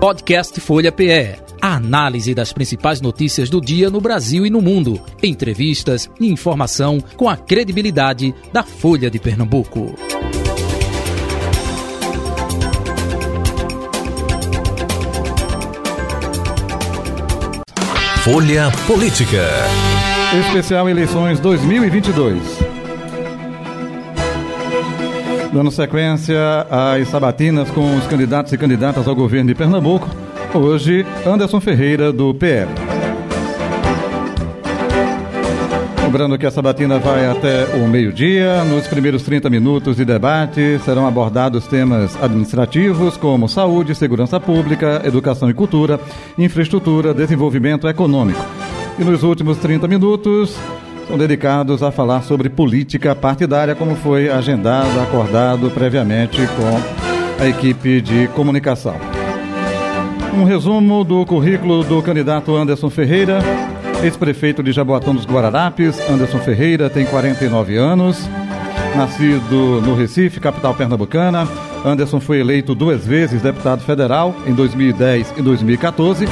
Podcast Folha PE. A análise das principais notícias do dia no Brasil e no mundo. Entrevistas e informação com a credibilidade da Folha de Pernambuco. Folha Política. Especial Eleições 2022. Dando sequência às sabatinas com os candidatos e candidatas ao governo de Pernambuco, hoje Anderson Ferreira, do PL. Lembrando que a sabatina vai até o meio-dia. Nos primeiros 30 minutos de debate serão abordados temas administrativos como saúde, segurança pública, educação e cultura, infraestrutura, desenvolvimento econômico. E nos últimos 30 minutos são dedicados a falar sobre política partidária, como foi agendado, acordado previamente com a equipe de comunicação. Um resumo do currículo do candidato Anderson Ferreira, ex-prefeito de Jaboatão dos Guararapes. Anderson Ferreira tem 49 anos, nascido no Recife, capital pernambucana. Anderson foi eleito duas vezes deputado federal, em 2010 e 2014.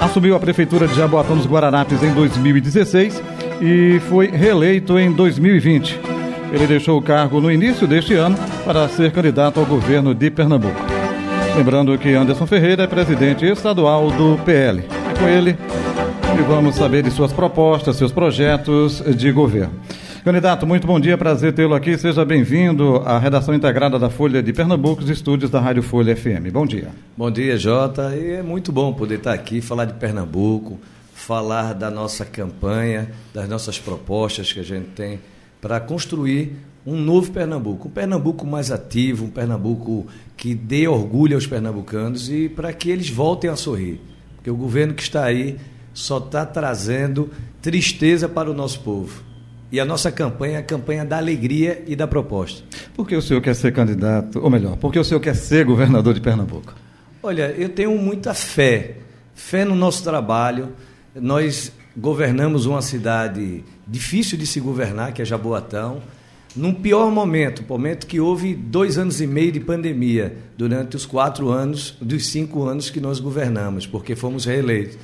Assumiu a prefeitura de Jaboatão dos Guararapes em 2016 e foi reeleito em 2020. Ele deixou o cargo no início deste ano para ser candidato ao governo de Pernambuco. Lembrando que Anderson Ferreira é presidente estadual do PL. É com ele e vamos saber de suas propostas, seus projetos de governo. Candidato, muito bom dia, prazer tê-lo aqui. Seja bem-vindo à redação integrada da Folha de Pernambuco, os estúdios da Rádio Folha FM. Bom dia. Bom dia, Jota. E é muito bom poder estar aqui, falar de Pernambuco, falar da nossa campanha, das nossas propostas que a gente tem para construir um novo Pernambuco, um Pernambuco mais ativo, um Pernambuco que dê orgulho aos pernambucanos e para que eles voltem a sorrir. Porque o governo que está aí só está trazendo tristeza para o nosso povo. E a nossa campanha é a campanha da alegria e da proposta. Por que o senhor quer ser candidato, ou melhor, por que o senhor quer ser governador de Pernambuco? Olha, eu tenho muita fé, fé no nosso trabalho, nós governamos uma cidade difícil de se governar, que é Jaboatão, num pior momento, momento que houve dois anos e meio de pandemia, durante os quatro anos, dos cinco anos que nós governamos, porque fomos reeleitos.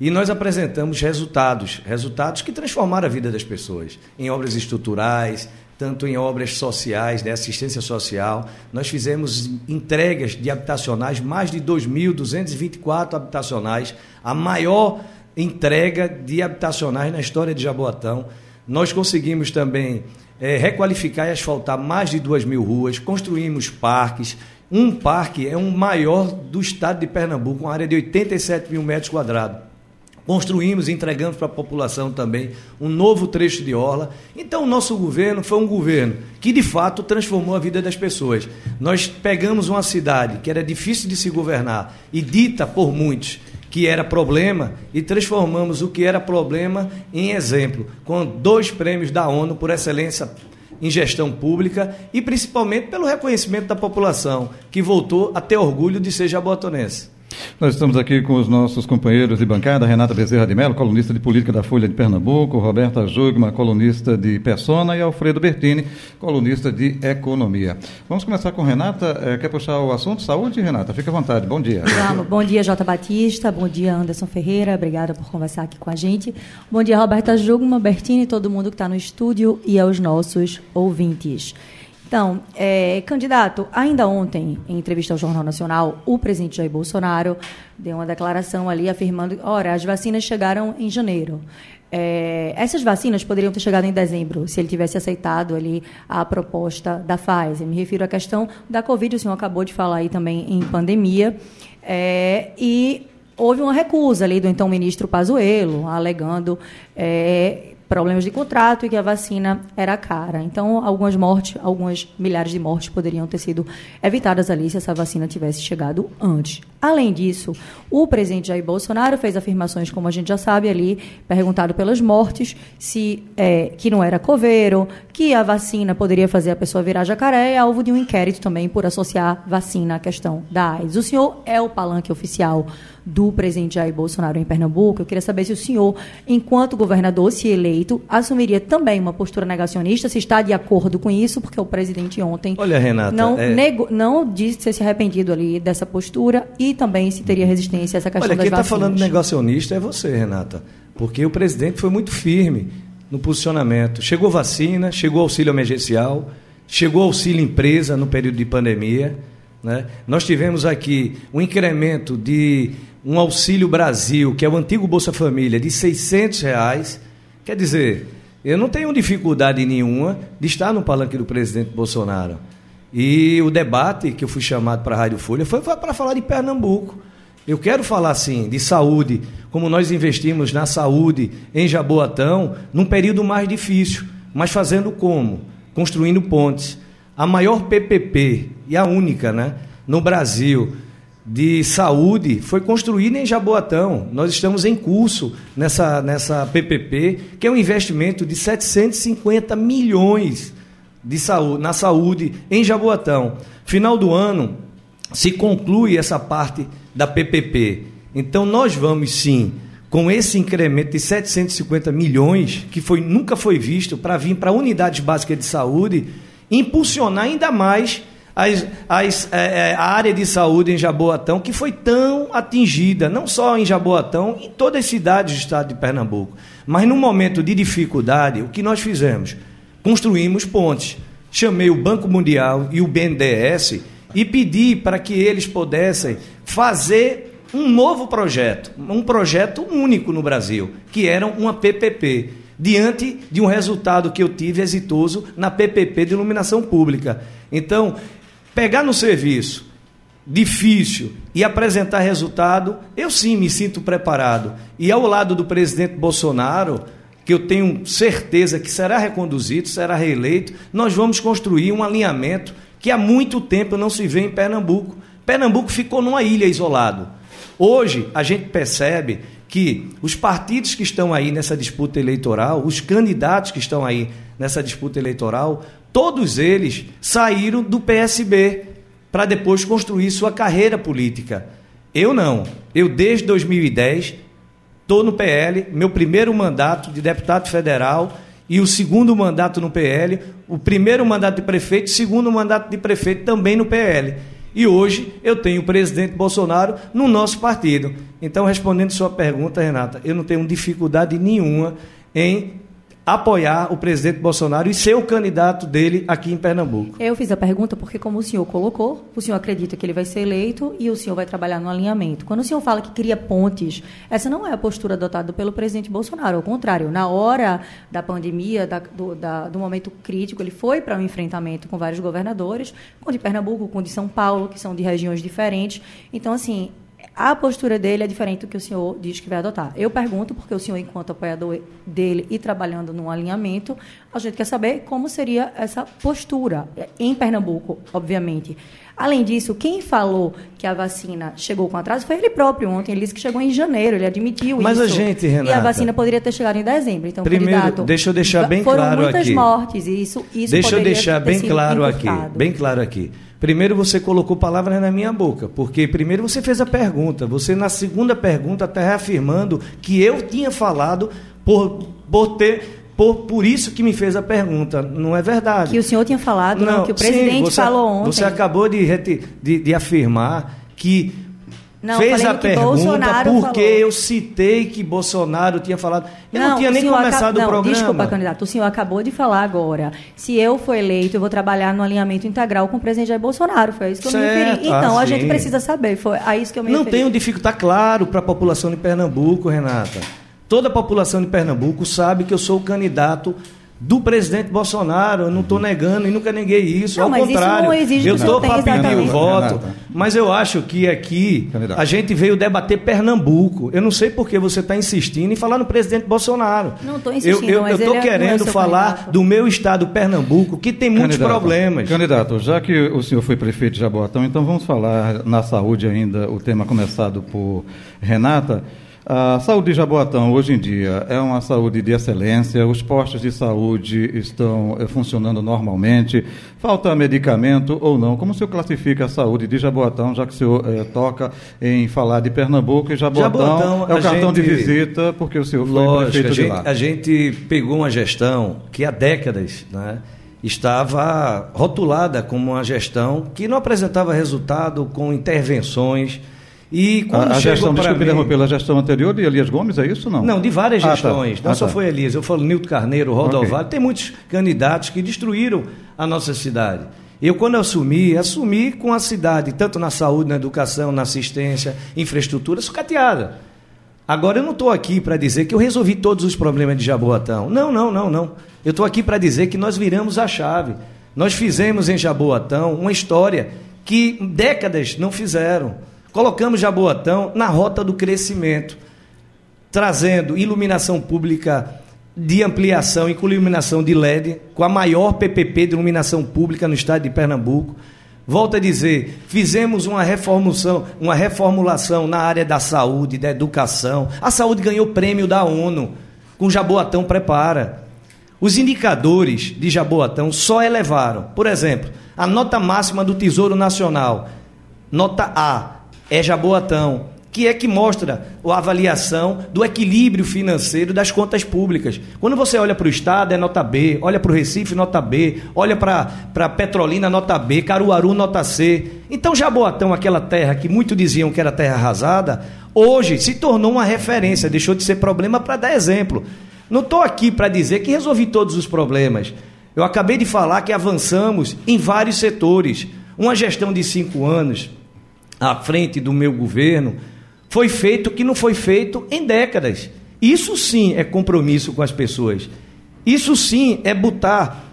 E nós apresentamos resultados, resultados que transformaram a vida das pessoas, em obras estruturais, tanto em obras sociais, de assistência social. Nós fizemos entregas de habitacionais, mais de 2.224 habitacionais, a maior entrega de habitacionais na história de Jaboatão. Nós conseguimos também é, requalificar e asfaltar mais de duas mil ruas, construímos parques. Um parque é o maior do estado de Pernambuco, uma área de 87 mil metros quadrados. Construímos e entregamos para a população também um novo trecho de orla. Então, o nosso governo foi um governo que, de fato, transformou a vida das pessoas. Nós pegamos uma cidade que era difícil de se governar e dita por muitos que era problema e transformamos o que era problema em exemplo, com dois prêmios da ONU por excelência em gestão pública e principalmente pelo reconhecimento da população, que voltou a ter orgulho de ser jabotonense. Nós estamos aqui com os nossos companheiros de bancada, Renata Bezerra de Mello, colunista de política da Folha de Pernambuco, Roberta Jugma, colunista de Persona, e Alfredo Bertini, colunista de Economia. Vamos começar com Renata. É, quer puxar o assunto? Saúde, Renata? Fique à vontade. Bom dia. Vamos. Bom dia, Jota Batista. Bom dia, Anderson Ferreira. Obrigada por conversar aqui com a gente. Bom dia, Roberta Jugma, Bertini, todo mundo que está no estúdio e aos nossos ouvintes. Então, é, candidato, ainda ontem, em entrevista ao Jornal Nacional, o presidente Jair Bolsonaro deu uma declaração ali afirmando: ora, as vacinas chegaram em janeiro. É, essas vacinas poderiam ter chegado em dezembro, se ele tivesse aceitado ali a proposta da Pfizer. Me refiro à questão da Covid, o senhor acabou de falar aí também em pandemia. É, e houve uma recusa ali do então ministro Pazuello, alegando é, problemas de contrato e que a vacina era cara. Então, algumas mortes, algumas milhares de mortes poderiam ter sido evitadas ali se essa vacina tivesse chegado antes. Além disso, o presidente Jair Bolsonaro fez afirmações, como a gente já sabe ali, perguntado pelas mortes, se é, que não era coveiro, que a vacina poderia fazer a pessoa virar jacaré, é alvo de um inquérito também por associar vacina à questão da AIDS. O senhor é o palanque oficial do presidente Jair Bolsonaro em Pernambuco, eu queria saber se o senhor, enquanto governador, se eleito, assumiria também uma postura negacionista, se está de acordo com isso, porque o presidente ontem Olha, Renata, não, é... não disse ter se arrependido ali dessa postura e também se teria resistência a essa questão Olha, das quem está falando negacionista é você, Renata, porque o presidente foi muito firme no posicionamento. Chegou vacina, chegou auxílio emergencial, chegou auxílio empresa no período de pandemia. Né? Nós tivemos aqui um incremento de um auxílio Brasil, que é o antigo Bolsa Família, de 600 reais. Quer dizer, eu não tenho dificuldade nenhuma de estar no palanque do presidente Bolsonaro. E o debate que eu fui chamado para a Rádio Folha foi para falar de Pernambuco. Eu quero falar, sim, de saúde, como nós investimos na saúde em Jaboatão, num período mais difícil, mas fazendo como? Construindo pontes. A maior PPP, e a única né, no Brasil, de saúde foi construída em Jaboatão. Nós estamos em curso nessa, nessa PPP, que é um investimento de 750 milhões de saúde, na saúde em Jaboatão. Final do ano se conclui essa parte da PPP. Então nós vamos sim com esse incremento de 750 milhões que foi nunca foi visto para vir para unidades básicas de saúde, impulsionar ainda mais as, as, é, a área de saúde em Jaboatão, que foi tão atingida, não só em Jaboatão, em todas as cidades do estado de Pernambuco. Mas num momento de dificuldade, o que nós fizemos? Construímos pontes. Chamei o Banco Mundial e o BNDES e pedi para que eles pudessem fazer um novo projeto, um projeto único no Brasil, que era uma PPP, diante de um resultado que eu tive exitoso na PPP de iluminação pública. Então, pegar no serviço difícil e apresentar resultado, eu sim me sinto preparado. E ao lado do presidente Bolsonaro, que eu tenho certeza que será reconduzido, será reeleito, nós vamos construir um alinhamento que há muito tempo não se vê em Pernambuco. Pernambuco ficou numa ilha isolado. Hoje a gente percebe que os partidos que estão aí nessa disputa eleitoral, os candidatos que estão aí nessa disputa eleitoral, todos eles saíram do PSB para depois construir sua carreira política. Eu não. Eu desde 2010 estou no PL, meu primeiro mandato de deputado federal e o segundo mandato no PL, o primeiro mandato de prefeito, segundo mandato de prefeito também no PL. E hoje eu tenho o presidente Bolsonaro no nosso partido. Então, respondendo sua pergunta, Renata, eu não tenho dificuldade nenhuma em apoiar o presidente Bolsonaro e ser o candidato dele aqui em Pernambuco. Eu fiz a pergunta porque, como o senhor colocou, o senhor acredita que ele vai ser eleito e o senhor vai trabalhar no alinhamento. Quando o senhor fala que cria pontes, essa não é a postura adotada pelo presidente Bolsonaro. Ao contrário, na hora da pandemia, da, do, da, do, momento crítico, ele foi para um enfrentamento com vários governadores, com de Pernambuco, com de São Paulo, que são de regiões diferentes. Então, assim, a postura dele é diferente do que o senhor diz que vai adotar. Eu pergunto, porque o senhor, enquanto apoiador dele e trabalhando no alinhamento, a gente quer saber como seria essa postura em Pernambuco, obviamente. Além disso, quem falou que a vacina chegou com atraso foi ele próprio ontem. Ele disse que chegou em janeiro, ele admitiu Mas isso. Mas a gente, Renata... E a vacina poderia ter chegado em dezembro. Então, Primeiro, candidato, deixa eu deixar bem foram claro muitas aqui. mortes e isso, isso Deixa eu deixar bem claro aqui, bem claro aqui. Primeiro você colocou palavras na minha boca, porque primeiro você fez a pergunta, você na segunda pergunta está reafirmando que eu tinha falado por, por ter por, por isso que me fez a pergunta. Não é verdade. Que o senhor tinha falado, não, Não, que o sim, presidente você- falou ontem. Você acabou de, de, de afirmar que Não, fez a que pergunta Bolsonaro porque falou. eu citei que Bolsonaro tinha falado. Eu não, tinha o nem começado o não, programa. Desculpa, candidato. O senhor acabou de falar agora. Se eu for eleito, eu vou trabalhar no alinhamento integral com o presidente Jair Bolsonaro. Foi a isso que eu me Certo, referi. Então, ah, a gente sim. precisa saber. Foi a isso que eu me Não referi. tenho dificuldade, está claro para a população de Pernambuco, Renata. Toda a população de Pernambuco sabe que eu sou o candidato do presidente Bolsonaro. Eu não estou negando e nunca neguei isso. Não, Ao mas isso contrário, não exige que eu estou para pedir o voto. Renata. Mas eu acho que aqui Candidato. a gente veio debater Pernambuco. Eu não sei por que você está insistindo em falar no presidente Bolsonaro. Não estou insistindo, Eu mas estou ele é- é querendo seu falar candidato. do meu estado, Pernambuco, que tem muitos Candidato, problemas. Candidato, já que o senhor foi prefeito de Jaboatão, então vamos falar na saúde ainda, o tema começado por Renata. A saúde de Jaboatão, hoje em dia, é uma saúde de excelência, os postos de saúde estão eh, funcionando normalmente, falta medicamento ou não? Como o senhor classifica a saúde de Jaboatão, já que o senhor eh, toca em falar de Pernambuco e Jaboatão, Jaboatão é o cartão gente, de visita, porque o senhor foi lógico, prefeito a gente, de lá. A gente pegou uma gestão que há décadas né, estava rotulada como uma gestão que não apresentava resultado com intervenções e quando a, a gestão, desculpe mim... interromper, a gestão anterior de Elias Gomes, é isso não? Não, de várias gestões. Ah, tá. Não ah, só tá. foi Elias, eu falo Nilton Carneiro, Rodovalho, okay. tem muitos candidatos que destruíram a nossa cidade. Eu, quando assumi, assumi com a cidade, tanto na saúde, na educação, na assistência, infraestrutura, sucateada. Agora, eu não estou aqui para dizer que eu resolvi todos os problemas de Jaboatão. Não, não, não, não. Eu estou aqui para dizer que nós viramos a chave. Nós fizemos em Jaboatão uma história que décadas não fizeram. Colocamos Jaboatão na rota do crescimento, trazendo iluminação pública de ampliação e com iluminação de LED, com a maior PPP de iluminação pública no estado de Pernambuco. Volto a dizer, fizemos uma reformulação, uma reformulação na área da saúde, da educação. A saúde ganhou prêmio da ONU, com Jaboatão Prepara. Os indicadores de Jaboatão só elevaram. Por exemplo, a nota máxima do Tesouro Nacional, nota A, é Jaboatão, que é que mostra a avaliação do equilíbrio financeiro das contas públicas. Quando você olha para o Estado, é nota B, olha para o Recife, nota B, olha para Petrolina, nota B, Caruaru, nota C. Então, Jaboatão, aquela terra que muitos diziam que era terra arrasada, hoje se tornou uma referência, deixou de ser problema para dar exemplo. Não estou aqui para dizer que resolvi todos os problemas. Eu acabei de falar que avançamos em vários setores. Uma gestão de cinco anos, à frente do meu governo, foi feito o que não foi feito em décadas. Isso sim é compromisso com as pessoas. Isso sim é botar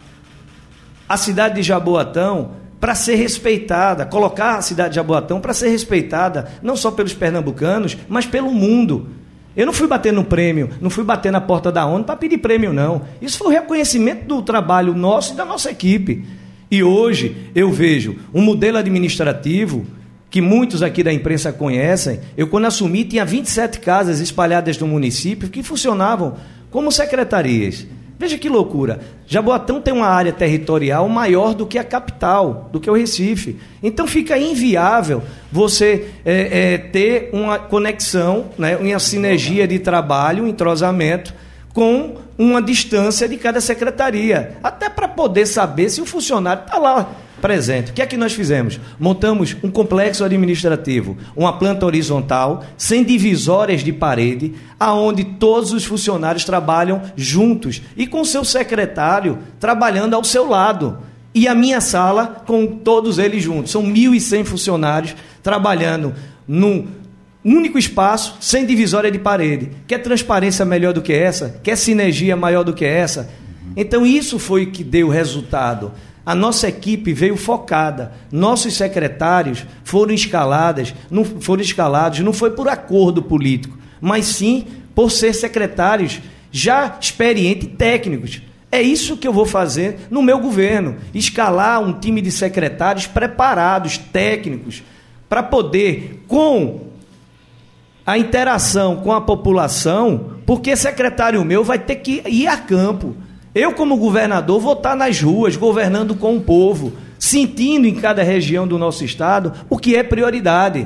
a cidade de Jaboatão para ser respeitada, colocar a cidade de Jaboatão para ser respeitada, não só pelos pernambucanos, mas pelo mundo. Eu não fui bater no prêmio, não fui bater na porta da ONU para pedir prêmio, não. Isso foi o reconhecimento do trabalho nosso e da nossa equipe. E hoje eu vejo um modelo administrativo que muitos aqui da imprensa conhecem, eu quando assumi tinha 27 casas espalhadas no município que funcionavam como secretarias. Veja que loucura. Jaboatão tem uma área territorial maior do que a capital, do que o Recife. Então fica inviável você é, é, ter uma conexão, né, uma sinergia de trabalho, um entrosamento com uma distância de cada secretaria. Até para poder saber se o funcionário está lá presente. O que é que nós fizemos? Montamos um complexo administrativo, uma planta horizontal, sem divisórias de parede, aonde todos os funcionários trabalham juntos e com seu secretário trabalhando ao seu lado. E a minha sala com todos eles juntos. São 1.100 funcionários trabalhando num único espaço, sem divisória de parede. Quer transparência melhor do que essa? Quer sinergia maior do que essa? Então isso foi que deu resultado. A nossa equipe veio focada. Nossos secretários foram escaladas, não foram escalados, não foi por acordo político, mas sim por ser secretários já experientes técnicos. É isso que eu vou fazer no meu governo: escalar um time de secretários preparados, técnicos, para poder, com a interação com a população, porque secretário meu vai ter que ir a campo eu, como governador, vou estar nas ruas, governando com o povo, sentindo em cada região do nosso estado o que é prioridade.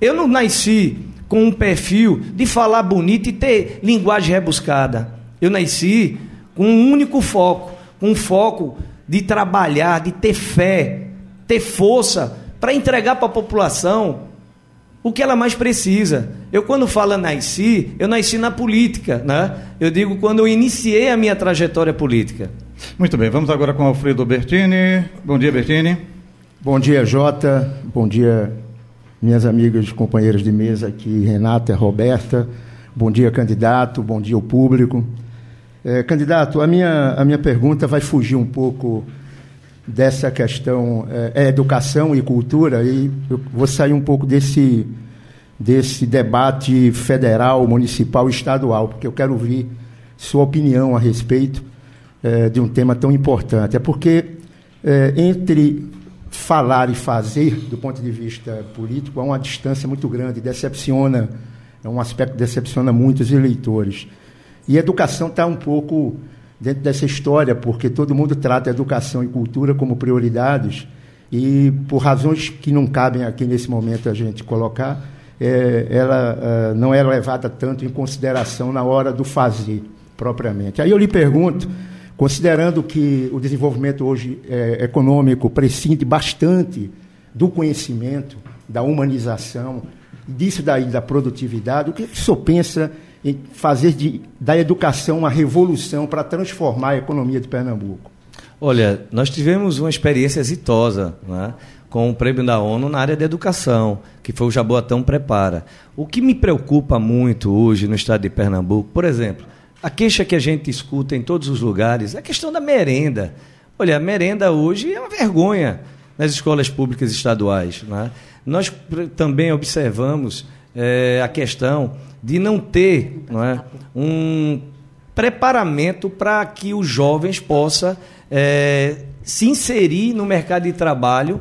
Eu não nasci com um perfil de falar bonito e ter linguagem rebuscada. Eu nasci com um único foco, com um foco de trabalhar, de ter fé, ter força para entregar para a população o que ela mais precisa. Eu, quando falo nasci, eu nasci na política, né? Eu digo quando eu iniciei a minha trajetória política. Muito bem, vamos agora com Alfredo Bertini. Bom dia, Bertini. Bom dia, Jota. Bom dia, minhas amigas e companheiras de mesa aqui, Renata e Roberta. Bom dia, candidato. Bom dia, o público. É, candidato, a minha, a minha pergunta vai fugir um pouco dessa questão é, é, educação e cultura e eu vou sair um pouco desse desse debate federal, municipal, estadual, porque eu quero ouvir sua opinião a respeito é, de um tema tão importante. É porque é, entre falar e fazer, do ponto de vista político, há uma distância muito grande. Decepciona É um aspecto que decepciona muitos eleitores. E educação está um pouco dentro dessa história, porque todo mundo trata educação e cultura como prioridades, e por razões que não cabem aqui nesse momento a gente colocar, é, ela é, não é levada tanto em consideração na hora do fazer, propriamente. Aí eu lhe pergunto, considerando que o desenvolvimento hoje é, econômico prescinde bastante do conhecimento, da humanização, disso daí da produtividade, o que o senhor pensa fazer de, da educação uma revolução para transformar a economia de Pernambuco? Olha, nós tivemos uma experiência exitosa né, com o prêmio da ONU na área da educação, que foi o Jaboatão Prepara. O que me preocupa muito hoje no estado de Pernambuco, por exemplo, a queixa que a gente escuta em todos os lugares é a questão da merenda. Olha, a merenda hoje é uma vergonha nas escolas públicas estaduais. Né? Nós também observamos é, a questão de não ter não é, um preparamento para que os jovens possam é, se inserir no mercado de trabalho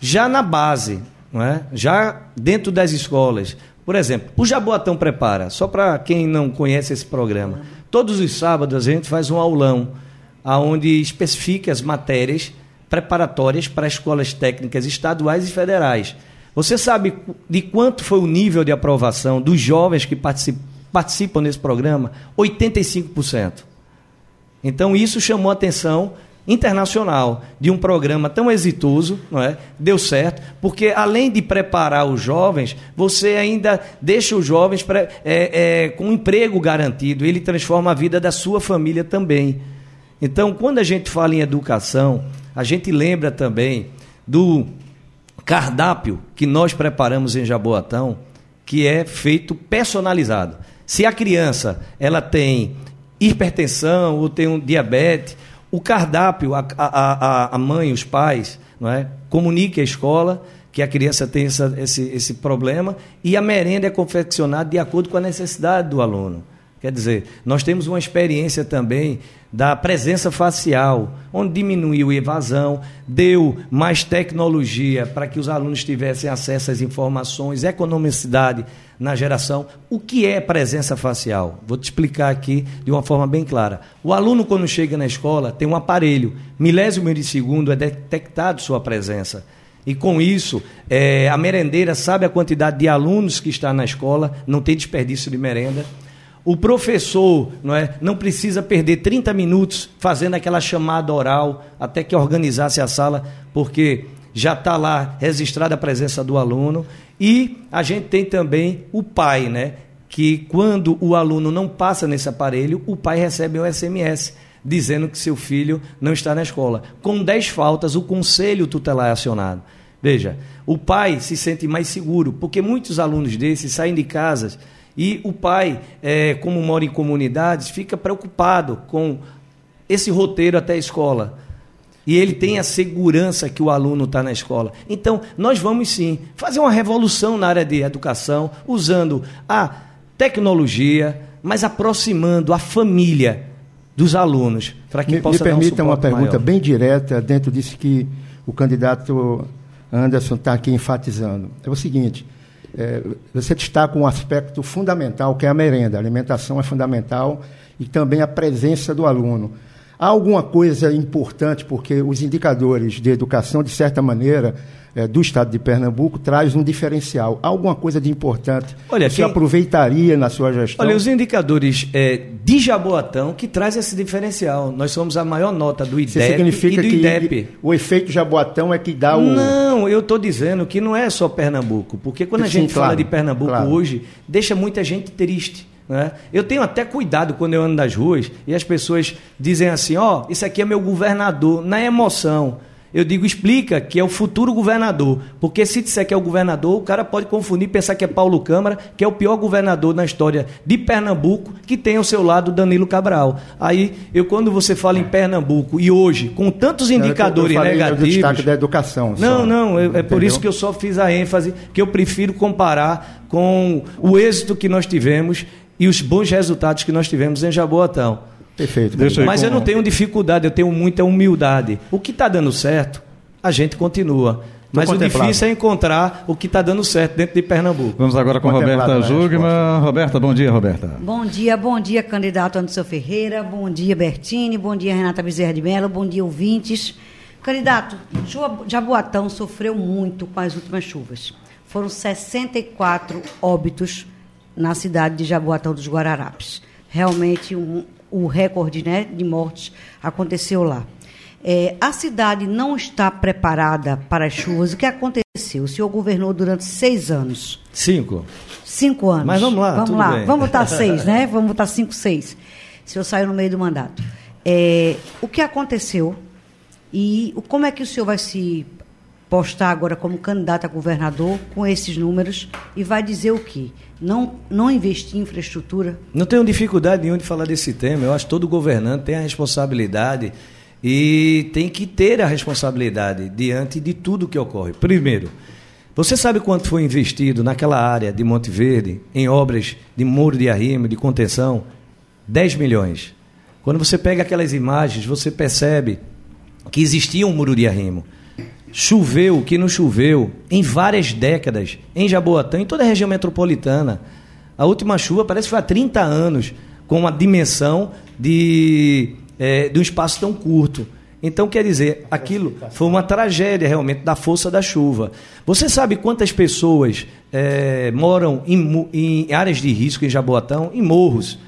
já na base, não é? já dentro das escolas. Por exemplo, o Jaboatão Prepara, só para quem não conhece esse programa, todos os sábados a gente faz um aulão onde especifica as matérias preparatórias para escolas técnicas estaduais e federais. Você sabe de quanto foi o nível de aprovação dos jovens que participam desse programa? 85%. Então isso chamou a atenção internacional de um programa tão exitoso, não é? Deu certo, porque além de preparar os jovens, você ainda deixa os jovens é, é, com um emprego garantido, ele transforma a vida da sua família também. Então, quando a gente fala em educação, a gente lembra também do cardápio que nós preparamos em Jaboatão, que é feito personalizado. Se a criança ela tem hipertensão ou tem um diabetes, o cardápio, a, a, a mãe, os pais, não é? comunique à escola que a criança tem essa, esse, esse problema e a merenda é confeccionada de acordo com a necessidade do aluno. Quer dizer, nós temos uma experiência também da presença facial, onde diminuiu a evasão, deu mais tecnologia para que os alunos tivessem acesso às informações, economicidade na geração. O que é presença facial? Vou te explicar aqui de uma forma bem clara. O aluno, quando chega na escola, tem um aparelho, milésimo de segundo é detectado sua presença. E com isso, é, a merendeira sabe a quantidade de alunos que está na escola, não tem desperdício de merenda o professor não, é, não precisa perder 30 minutos fazendo aquela chamada oral até que organizasse a sala, porque já está lá registrada a presença do aluno. E a gente tem também o pai, né? Que quando o aluno não passa nesse aparelho, o pai recebe um SMS dizendo que seu filho não está na escola. Com 10 faltas, o conselho tutelar é acionado. Veja, o pai se sente mais seguro, porque muitos alunos desses saem de casas e o pai, é, como mora em comunidades, fica preocupado com esse roteiro até a escola. E ele tem a segurança que o aluno está na escola. Então, nós vamos sim fazer uma revolução na área de educação, usando a tecnologia, mas aproximando a família dos alunos, para que me, possa me permita um uma pergunta maior. bem direta, dentro disso que o candidato Anderson está aqui enfatizando. É o seguinte: é, você destaca um aspecto fundamental, que é a merenda. A alimentação é fundamental e também a presença do aluno. Há alguma coisa importante, porque os indicadores de educação, de certa maneira, é, do estado de Pernambuco, traz um diferencial. Alguma coisa de importante Olha, que quem... aproveitaria na sua gestão? Olha, os indicadores é, de Jaboatão que traz esse diferencial. Nós somos a maior nota do IDEP significa e do que IDEP. O efeito Jaboatão é que dá o... Não, eu estou dizendo que não é só Pernambuco, porque quando a Sim, gente claro, fala de Pernambuco claro. hoje, deixa muita gente triste. Né? Eu tenho até cuidado quando eu ando nas ruas e as pessoas dizem assim: ó, oh, isso aqui é meu governador, na emoção. Eu digo, explica que é o futuro governador. Porque se disser que é o governador, o cara pode confundir pensar que é Paulo Câmara, que é o pior governador na história de Pernambuco, que tem ao seu lado Danilo Cabral. Aí, eu quando você fala em Pernambuco e hoje, com tantos indicadores eu negativos. Do destaque da educação. Não, só, não, é, é por isso que eu só fiz a ênfase, que eu prefiro comparar com o êxito que nós tivemos e os bons resultados que nós tivemos em Jaboatão. Perfeito. Deixa aí Mas com- eu não tenho dificuldade, eu tenho muita humildade. O que está dando certo, a gente continua. Mas o difícil é encontrar o que está dando certo dentro de Pernambuco. Vamos agora com Roberta Jugman. Roberta, bom dia, Roberta. Bom dia, bom dia, candidato Anderson Ferreira. Bom dia, Bertini. Bom dia, Renata Bezerra de Mello. Bom dia, ouvintes. Candidato, Jaboatão sofreu muito com as últimas chuvas. Foram 64 óbitos na cidade de Jaboatão dos Guararapes. Realmente, um, o recorde né, de mortes aconteceu lá. É, a cidade não está preparada para as chuvas. O que aconteceu? O senhor governou durante seis anos. Cinco. Cinco anos. Mas vamos lá. Vamos lá. Bem. Vamos botar seis, né? Vamos botar cinco, seis. O senhor saiu no meio do mandato. É, o que aconteceu e como é que o senhor vai se postar agora como candidato a governador com esses números e vai dizer o quê? Não, não investir em infraestrutura? Não tenho dificuldade nenhuma de falar desse tema. Eu acho que todo governante tem a responsabilidade e tem que ter a responsabilidade diante de tudo que ocorre. Primeiro, você sabe quanto foi investido naquela área de Monte Verde em obras de muro de arrimo, de contenção? 10 milhões. Quando você pega aquelas imagens, você percebe que existia um muro de arrimo. Choveu, que não choveu, em várias décadas, em Jaboatão, em toda a região metropolitana. A última chuva parece que foi há 30 anos, com uma dimensão de é, de um espaço tão curto. Então, quer dizer, aquilo foi uma tragédia realmente da força da chuva. Você sabe quantas pessoas é, moram em, em, áreas de risco em Jaboatão? Em morros.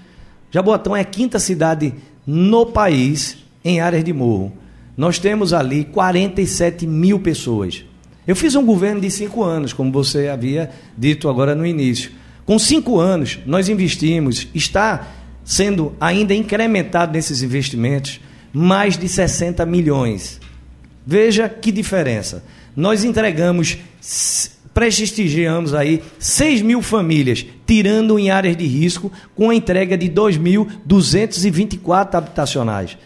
Jaboatão é a quinta cidade no país em áreas de morro. Nós temos ali 47 mil pessoas. Eu fiz um governo de cinco anos, como você havia dito agora no início. Com cinco anos, nós investimos, está sendo ainda incrementado nesses investimentos mais de 60 milhões. Veja que diferença. Nós entregamos, prestigiamos aí 6 mil famílias, tirando em áreas de risco, com a entrega de 2.224 habitacionais.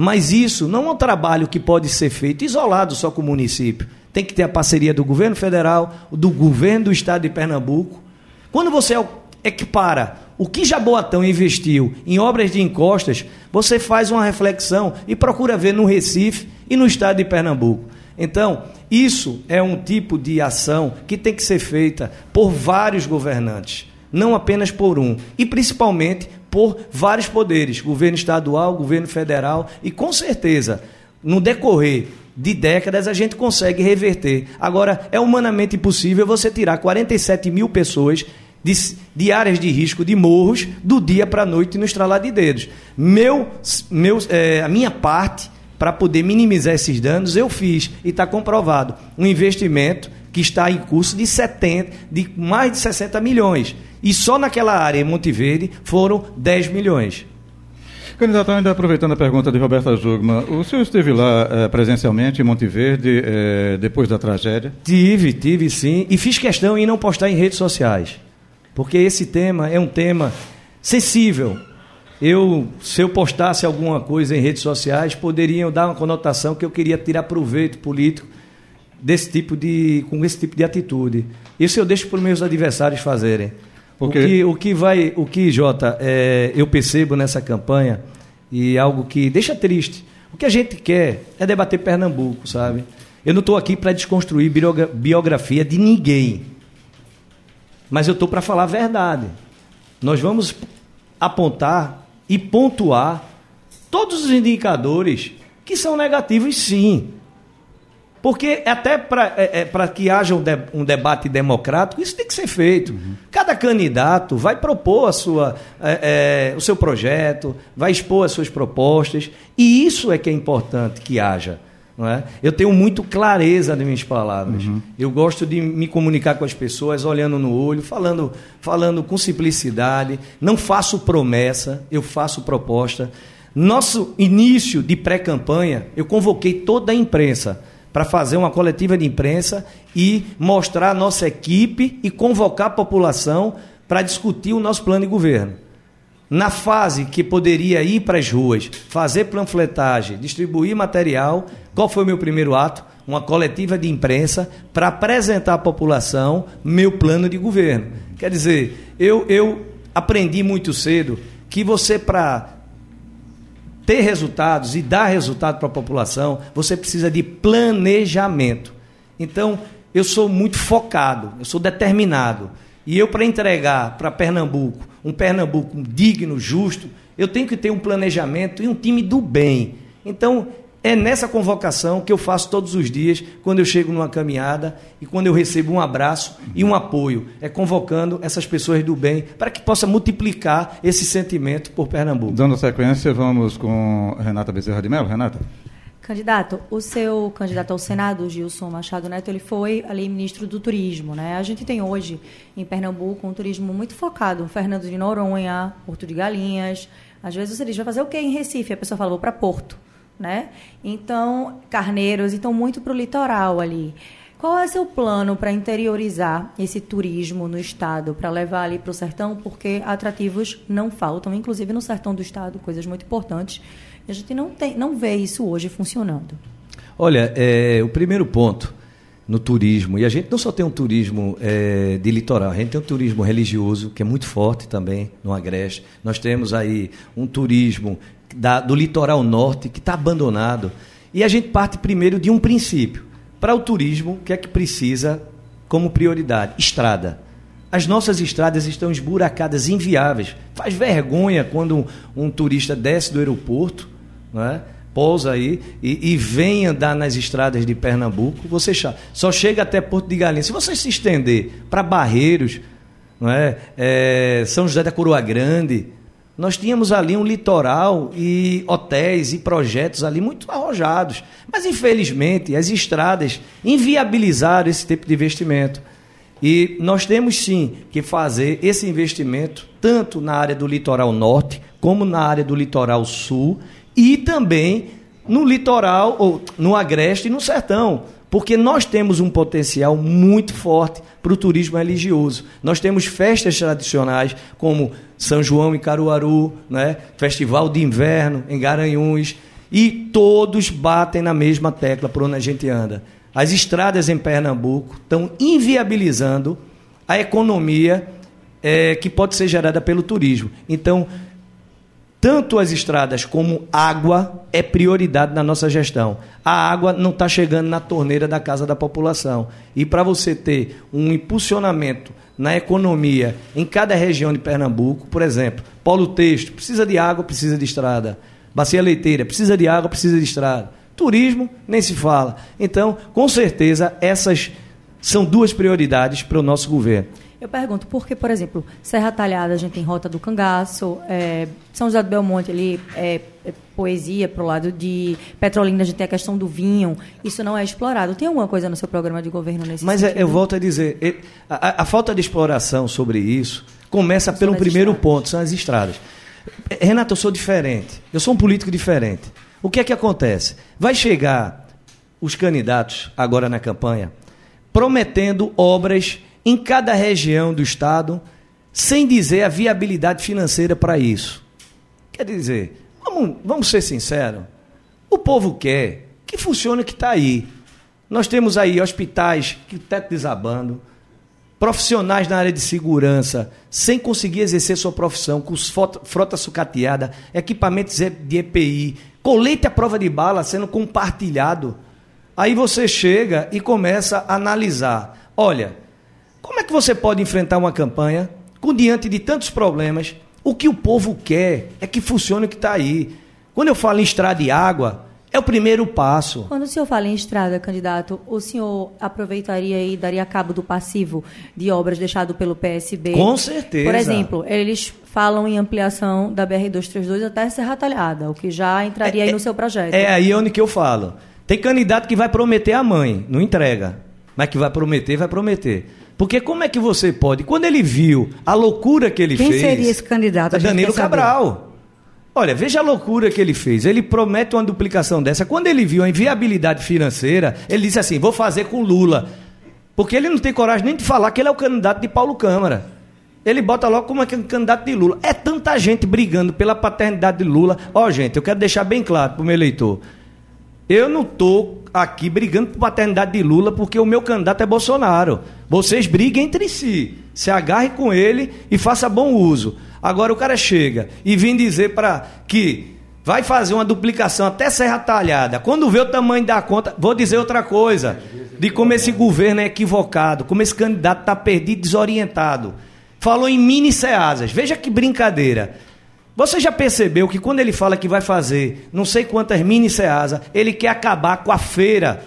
Mas isso não é um trabalho que pode ser feito isolado só com o município. Tem que ter a parceria do governo federal, do governo do estado de Pernambuco. Quando você equipara o que Jaboatão investiu em obras de encostas, você faz uma reflexão e procura ver no Recife e no estado de Pernambuco. Então, isso é um tipo de ação que tem que ser feita por vários governantes, não apenas por um, e principalmente por vários poderes, governo estadual, governo federal, e com certeza, no decorrer de décadas, a gente consegue reverter. Agora, é humanamente impossível você tirar 47 mil pessoas de, de, áreas de risco de morros do dia para a noite no estralar de dedos. Meu, meu, é, a minha parte para poder minimizar esses danos eu fiz e está comprovado um investimento que está em curso de 70, de mais de 60 milhões. E só naquela área em Monte Verde foram 10 milhões. Candidato, ainda aproveitando a pergunta de Roberta Jugman, o senhor esteve lá eh, presencialmente em Monte Verde eh, depois da tragédia? Tive, tive sim. E fiz questão em não postar em redes sociais porque esse tema é um tema sensível. Eu, se eu postasse alguma coisa em redes sociais, poderiam dar uma conotação que eu queria tirar proveito político desse tipo de, com esse tipo de atitude. Isso eu deixo para os meus adversários fazerem. O que, o que vai, o que Jota, é, eu percebo nessa campanha e algo que deixa triste. O que a gente quer é debater Pernambuco, sabe? Eu não estou aqui para desconstruir biografia de ninguém mas eu estou para falar a verdade. Nós vamos apontar e pontuar todos os indicadores que são negativos, sim. Porque até para é, é, que haja um, de, um, debate democrático, isso tem que ser feito. Uhum. Cada candidato vai propor a sua, é, é, o seu projeto, vai expor as suas propostas, e isso é que é importante que haja. Não é? Eu tenho muito clareza nas minhas palavras. Uhum. Eu gosto de me comunicar com as pessoas olhando no olho, falando, falando com simplicidade. Não faço promessa, eu faço proposta. Nosso início de pré-campanha, eu convoquei toda a imprensa para fazer uma coletiva de imprensa e mostrar a nossa equipe e convocar a população para discutir o nosso plano de governo. Na fase que poderia ir para as ruas, fazer panfletagem, distribuir material, qual foi o meu primeiro ato? Uma coletiva de imprensa para apresentar à população meu plano de governo. Quer dizer, eu, eu aprendi muito cedo que você, para ter resultados e dar resultado para a população, você precisa de planejamento. Então, eu sou muito focado, eu sou determinado. E eu, para entregar para Pernambuco um Pernambuco digno, justo, eu tenho que ter um planejamento e um time do bem. Então, é nessa convocação que eu faço todos os dias, quando eu chego numa caminhada e quando eu recebo um abraço e um apoio. É convocando essas pessoas do bem para que possa multiplicar esse sentimento por Pernambuco. Dando sequência, vamos com Renata Bezerra de Mello. Renata. Candidato, o seu candidato ao Senado, Gilson Machado Neto, ele foi ali ministro do Turismo, né? A gente tem hoje em Pernambuco um turismo muito focado, Fernando de Noronha, Porto de Galinhas. Às vezes você diz, vai fazer o quê em Recife? A pessoa fala, vou para Porto, né? Então, Carneiros, então muito para o litoral ali. Qual é seu plano para interiorizar esse turismo no estado, para levar ali para o sertão? Porque atrativos não faltam, inclusive no sertão do estado, coisas muito importantes a gente não, tem, não vê isso hoje funcionando. Olha, é, o primeiro ponto no turismo, e a gente não só tem um turismo é, de litoral, a gente tem um turismo religioso, que é muito forte também no Agreste. Nós temos aí um turismo da, do litoral norte que está abandonado. E a gente parte primeiro de um princípio. Para o turismo, o que é que precisa como prioridade? Estrada. As nossas estradas estão esburacadas, inviáveis. Faz vergonha quando um, um turista desce do aeroporto né? pousa aí e, e vem andar nas estradas de Pernambuco, você só chega até Porto de Galinha. Se você se estender para Barreiros, não é? é? São José da Coroa Grande, nós tínhamos ali um litoral e hotéis e projetos ali muito arrojados. Mas, infelizmente, as estradas inviabilizaram esse tipo de investimento. E nós temos sim que fazer esse investimento tanto na área do litoral norte como na área do litoral sul e também no litoral, ou no agreste e no sertão. Porque nós temos um potencial muito forte para o turismo religioso. Nós temos festas tradicionais como São João em Caruaru, né? Festival de Inverno em Garanhuns, e todos batem na mesma tecla por onde a gente anda. As estradas em Pernambuco estão inviabilizando a economia é, que pode ser gerada pelo turismo. Então, tanto as estradas como água é prioridade na nossa gestão. A água não está chegando na torneira da casa da população. E para você ter um impulsionamento na economia em cada região de Pernambuco, por exemplo, polo texto, precisa de água, precisa de estrada. Bacia leiteira, precisa de água, precisa de estrada. Turismo, nem se fala. Então, com certeza, essas são duas prioridades para o nosso governo. Eu pergunto, porque, por exemplo, Serra Talhada a gente tem Rota do Cangaço, é, São José do Belmonte ali é, é poesia para o lado de Petrolina, a gente tem a questão do vinho, isso não é explorado. Tem alguma coisa no seu programa de governo nesse Mas é, sentido? eu volto a dizer, a, a, falta de exploração sobre isso começa pelo primeiro estradas. ponto, são as estradas. Renato, eu sou diferente, eu sou um político diferente. O que é que acontece? Vai chegar os candidatos agora na campanha prometendo obras em cada região do Estado, sem dizer a viabilidade financeira para isso. Quer dizer, vamos, vamos ser sinceros, o povo quer que funcione o que está aí. Nós temos aí hospitais que teto desabando, profissionais na área de segurança sem conseguir exercer sua profissão, com frota sucateada, equipamentos de EPI, colete à prova de bala sendo compartilhado. Aí você chega e começa a analisar. Olha, como é que você pode enfrentar uma campanha com diante de tantos problemas? O que o povo quer é que funcione o que está aí. Quando eu falo em estrada e água, é o primeiro passo. Quando o senhor fala em estrada, candidato, o senhor aproveitaria e daria cabo do passivo de obras deixado pelo PSB? Com certeza. Por exemplo, eles falam em ampliação da BR-232 até Serra Talhada, o que já entraria é, aí no seu projeto. É aí onde que eu falo. Tem candidato que vai prometer a mãe, não entrega. Mas que vai prometer, vai prometer. Porque como é que você pode? Quando ele viu a loucura que ele Quem fez. Quem seria esse candidato? A Danilo Cabral. Olha, veja a loucura que ele fez. Ele promete uma duplicação dessa. Quando ele viu a inviabilidade financeira, ele disse assim: vou fazer com Lula. Porque ele não tem coragem nem de falar que ele é o candidato de Paulo Câmara. Ele bota logo como é que é um candidato de Lula. É tanta gente brigando pela paternidade de Lula. Ó, oh, gente, eu quero deixar bem claro para o meu eleitor. Eu não estou aqui brigando por paternidade de Lula porque o meu candidato é Bolsonaro. Vocês briguem entre si, se agarre com ele e faça bom uso. Agora o cara chega e vem dizer para que vai fazer uma duplicação até Serra Talhada. Quando vê o tamanho da conta, vou dizer outra coisa, de como esse governo é equivocado, como esse candidato está perdido, desorientado. Falou em mini ceasas. Veja que brincadeira. Você já percebeu que quando ele fala que vai fazer não sei quantas mini ceasa, ele quer acabar com a feira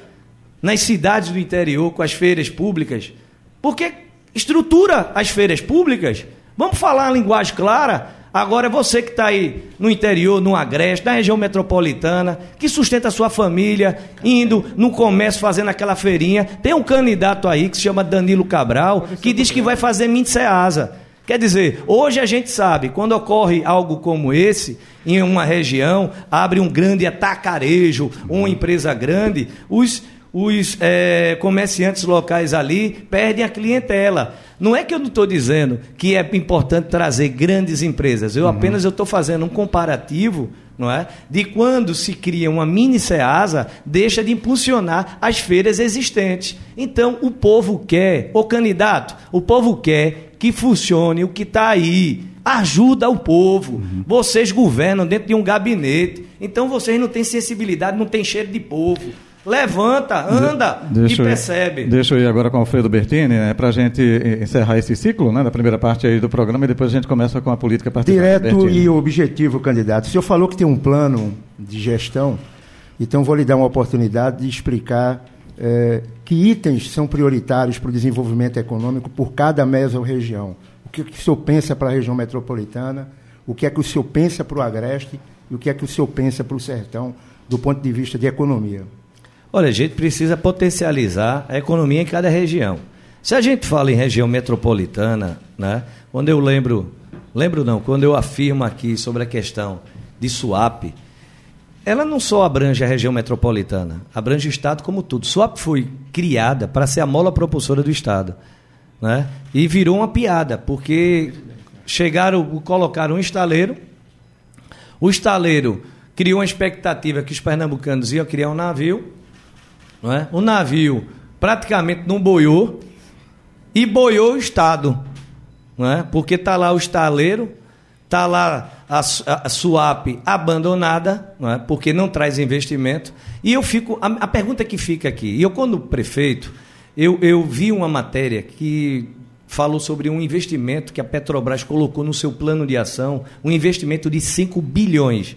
nas cidades do interior, com as feiras públicas? Porque estrutura as feiras públicas. Vamos falar a linguagem clara. Agora é você que está aí no interior, no Agreste, na região metropolitana, que sustenta a sua família, indo no comércio, fazendo aquela feirinha. Tem um candidato aí que se chama Danilo Cabral, que diz que vai fazer mini ceasa. Quer dizer, hoje a gente sabe, quando ocorre algo como esse, em uma região, abre um grande atacarejo, uma empresa grande, os, os é, comerciantes locais ali perdem a clientela. Não é que eu não estou dizendo que é importante trazer grandes empresas, eu uhum. apenas estou fazendo um comparativo não é? De quando se cria uma mini Ceasa, deixa de impulsionar as feiras existentes. Então, o povo quer, o candidato, o povo quer que funcione o que está aí. Ajuda o povo. Uhum. Vocês governam dentro de um gabinete. Então, vocês não têm sensibilidade, não têm cheiro de povo. Levanta, anda de, e percebe. Ir, deixa eu ir agora com o Alfredo Bertini, né, para a gente encerrar esse ciclo, né, da primeira parte aí do programa, e depois a gente começa com a política partidária. Direto Bertini. e objetivo, candidato. O senhor falou que tem um plano de gestão, então vou lhe dar uma oportunidade de explicar é, que itens são prioritários para o desenvolvimento econômico por cada mesorregião. O que, que o senhor pensa para a região metropolitana, o que é que o senhor pensa para o Agreste e o que é que o senhor pensa para o Sertão, do ponto de vista de economia. Olha, a gente precisa potencializar a economia em cada região. Se a gente fala em região metropolitana, né, quando eu lembro, lembro não, quando eu afirmo aqui sobre a questão de swap, ela não só abrange a região metropolitana, abrange o Estado como tudo. Swap foi criada para ser a mola propulsora do Estado. Né? E virou uma piada, porque chegaram, colocaram um estaleiro, o estaleiro criou uma expectativa que os pernambucanos iam criar um navio, não é? O navio praticamente não boiou e boiou o Estado, não é? Porque está lá o estaleiro, está lá a, a, SUAP abandonada, não é? porque não traz investimento. E eu fico. A, a pergunta que fica aqui, e eu, quando prefeito, eu, eu vi uma matéria que falou sobre um investimento que a Petrobras colocou no seu plano de ação, um investimento de 5 bilhões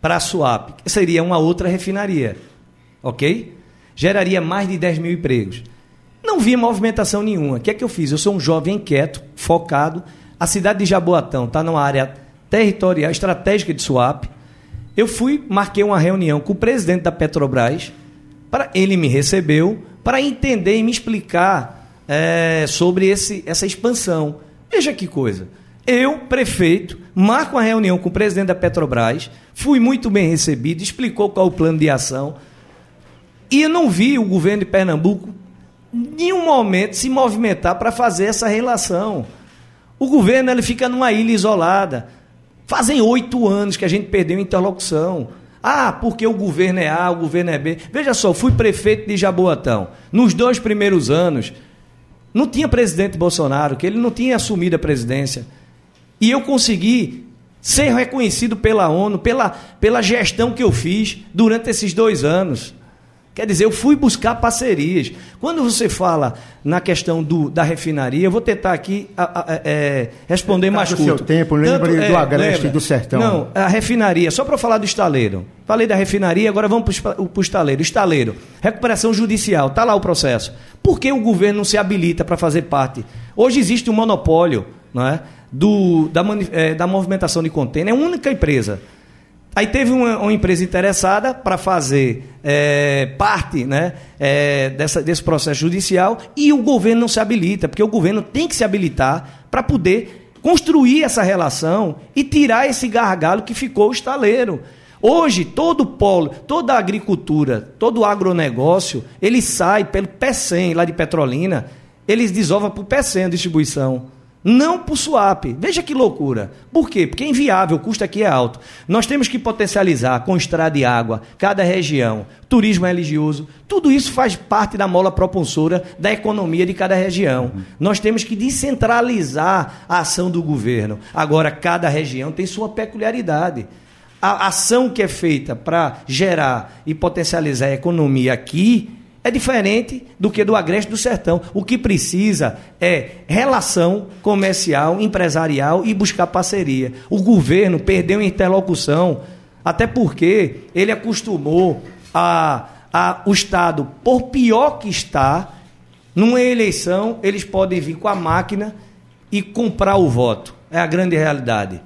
para a SUAP, que seria uma outra refinaria. Ok? geraria mais de 10 mil empregos. Não vi movimentação nenhuma. O que é que eu fiz? Eu sou um jovem inquieto, focado. A cidade de Jaboatão está numa área territorial estratégica de Suape. Eu fui, marquei uma reunião com o presidente da Petrobras. Para ele me recebeu para entender e me explicar é, sobre esse, essa expansão. Veja que coisa. Eu, prefeito, marco uma reunião com o presidente da Petrobras, fui muito bem recebido, explicou qual o plano de ação. E eu não vi o governo de Pernambuco nenhum momento se movimentar para fazer essa relação. O governo ele fica numa ilha isolada. Fazem oito anos que a gente perdeu interlocução. Ah, porque o governo é A, o governo é B. Veja só, fui prefeito de Jaboatão. Nos dois primeiros anos, não tinha presidente Bolsonaro, que ele não tinha assumido a presidência. E eu consegui ser reconhecido pela ONU, pela, pela gestão que eu fiz durante esses dois anos. Quer dizer, eu fui buscar parcerias. Quando você fala na questão do, da refinaria, eu vou tentar aqui a, a, é, responder tá mais curto. seu tempo, lembre é, do Agreste e do Sertão. Não, a refinaria, só para falar do estaleiro. Falei da refinaria, agora vamos para o estaleiro. Estaleiro, recuperação judicial, está lá o processo. Por que o governo não se habilita para fazer parte? Hoje existe um monopólio não é, do, da, é, da movimentação de contêiner, é a única empresa. Aí teve uma, uma empresa interessada para fazer é, parte né, é, dessa, desse processo judicial e o governo não se habilita, porque o governo tem que se habilitar para poder construir essa relação e tirar esse gargalo que ficou o estaleiro. Hoje, todo polo, toda a agricultura, todo o agronegócio, ele sai pelo P100 lá de Petrolina, eles desovam para o P100 a distribuição não por swap. Veja que loucura. Por quê? Porque é inviável, o custo aqui é alto. Nós temos que potencializar com estrada e água cada região, turismo religioso, tudo isso faz parte da mola propulsora da economia de cada região. Nós temos que descentralizar a ação do governo. Agora, cada região tem sua peculiaridade. a ação que é feita para gerar e potencializar a economia aqui é diferente do que do Agreste do Sertão. O que precisa é relação comercial, empresarial e buscar parceria. O governo perdeu interlocução, até porque ele acostumou a, a o Estado, por pior que está, numa eleição, eles podem vir com a máquina e comprar o voto. É a grande realidade.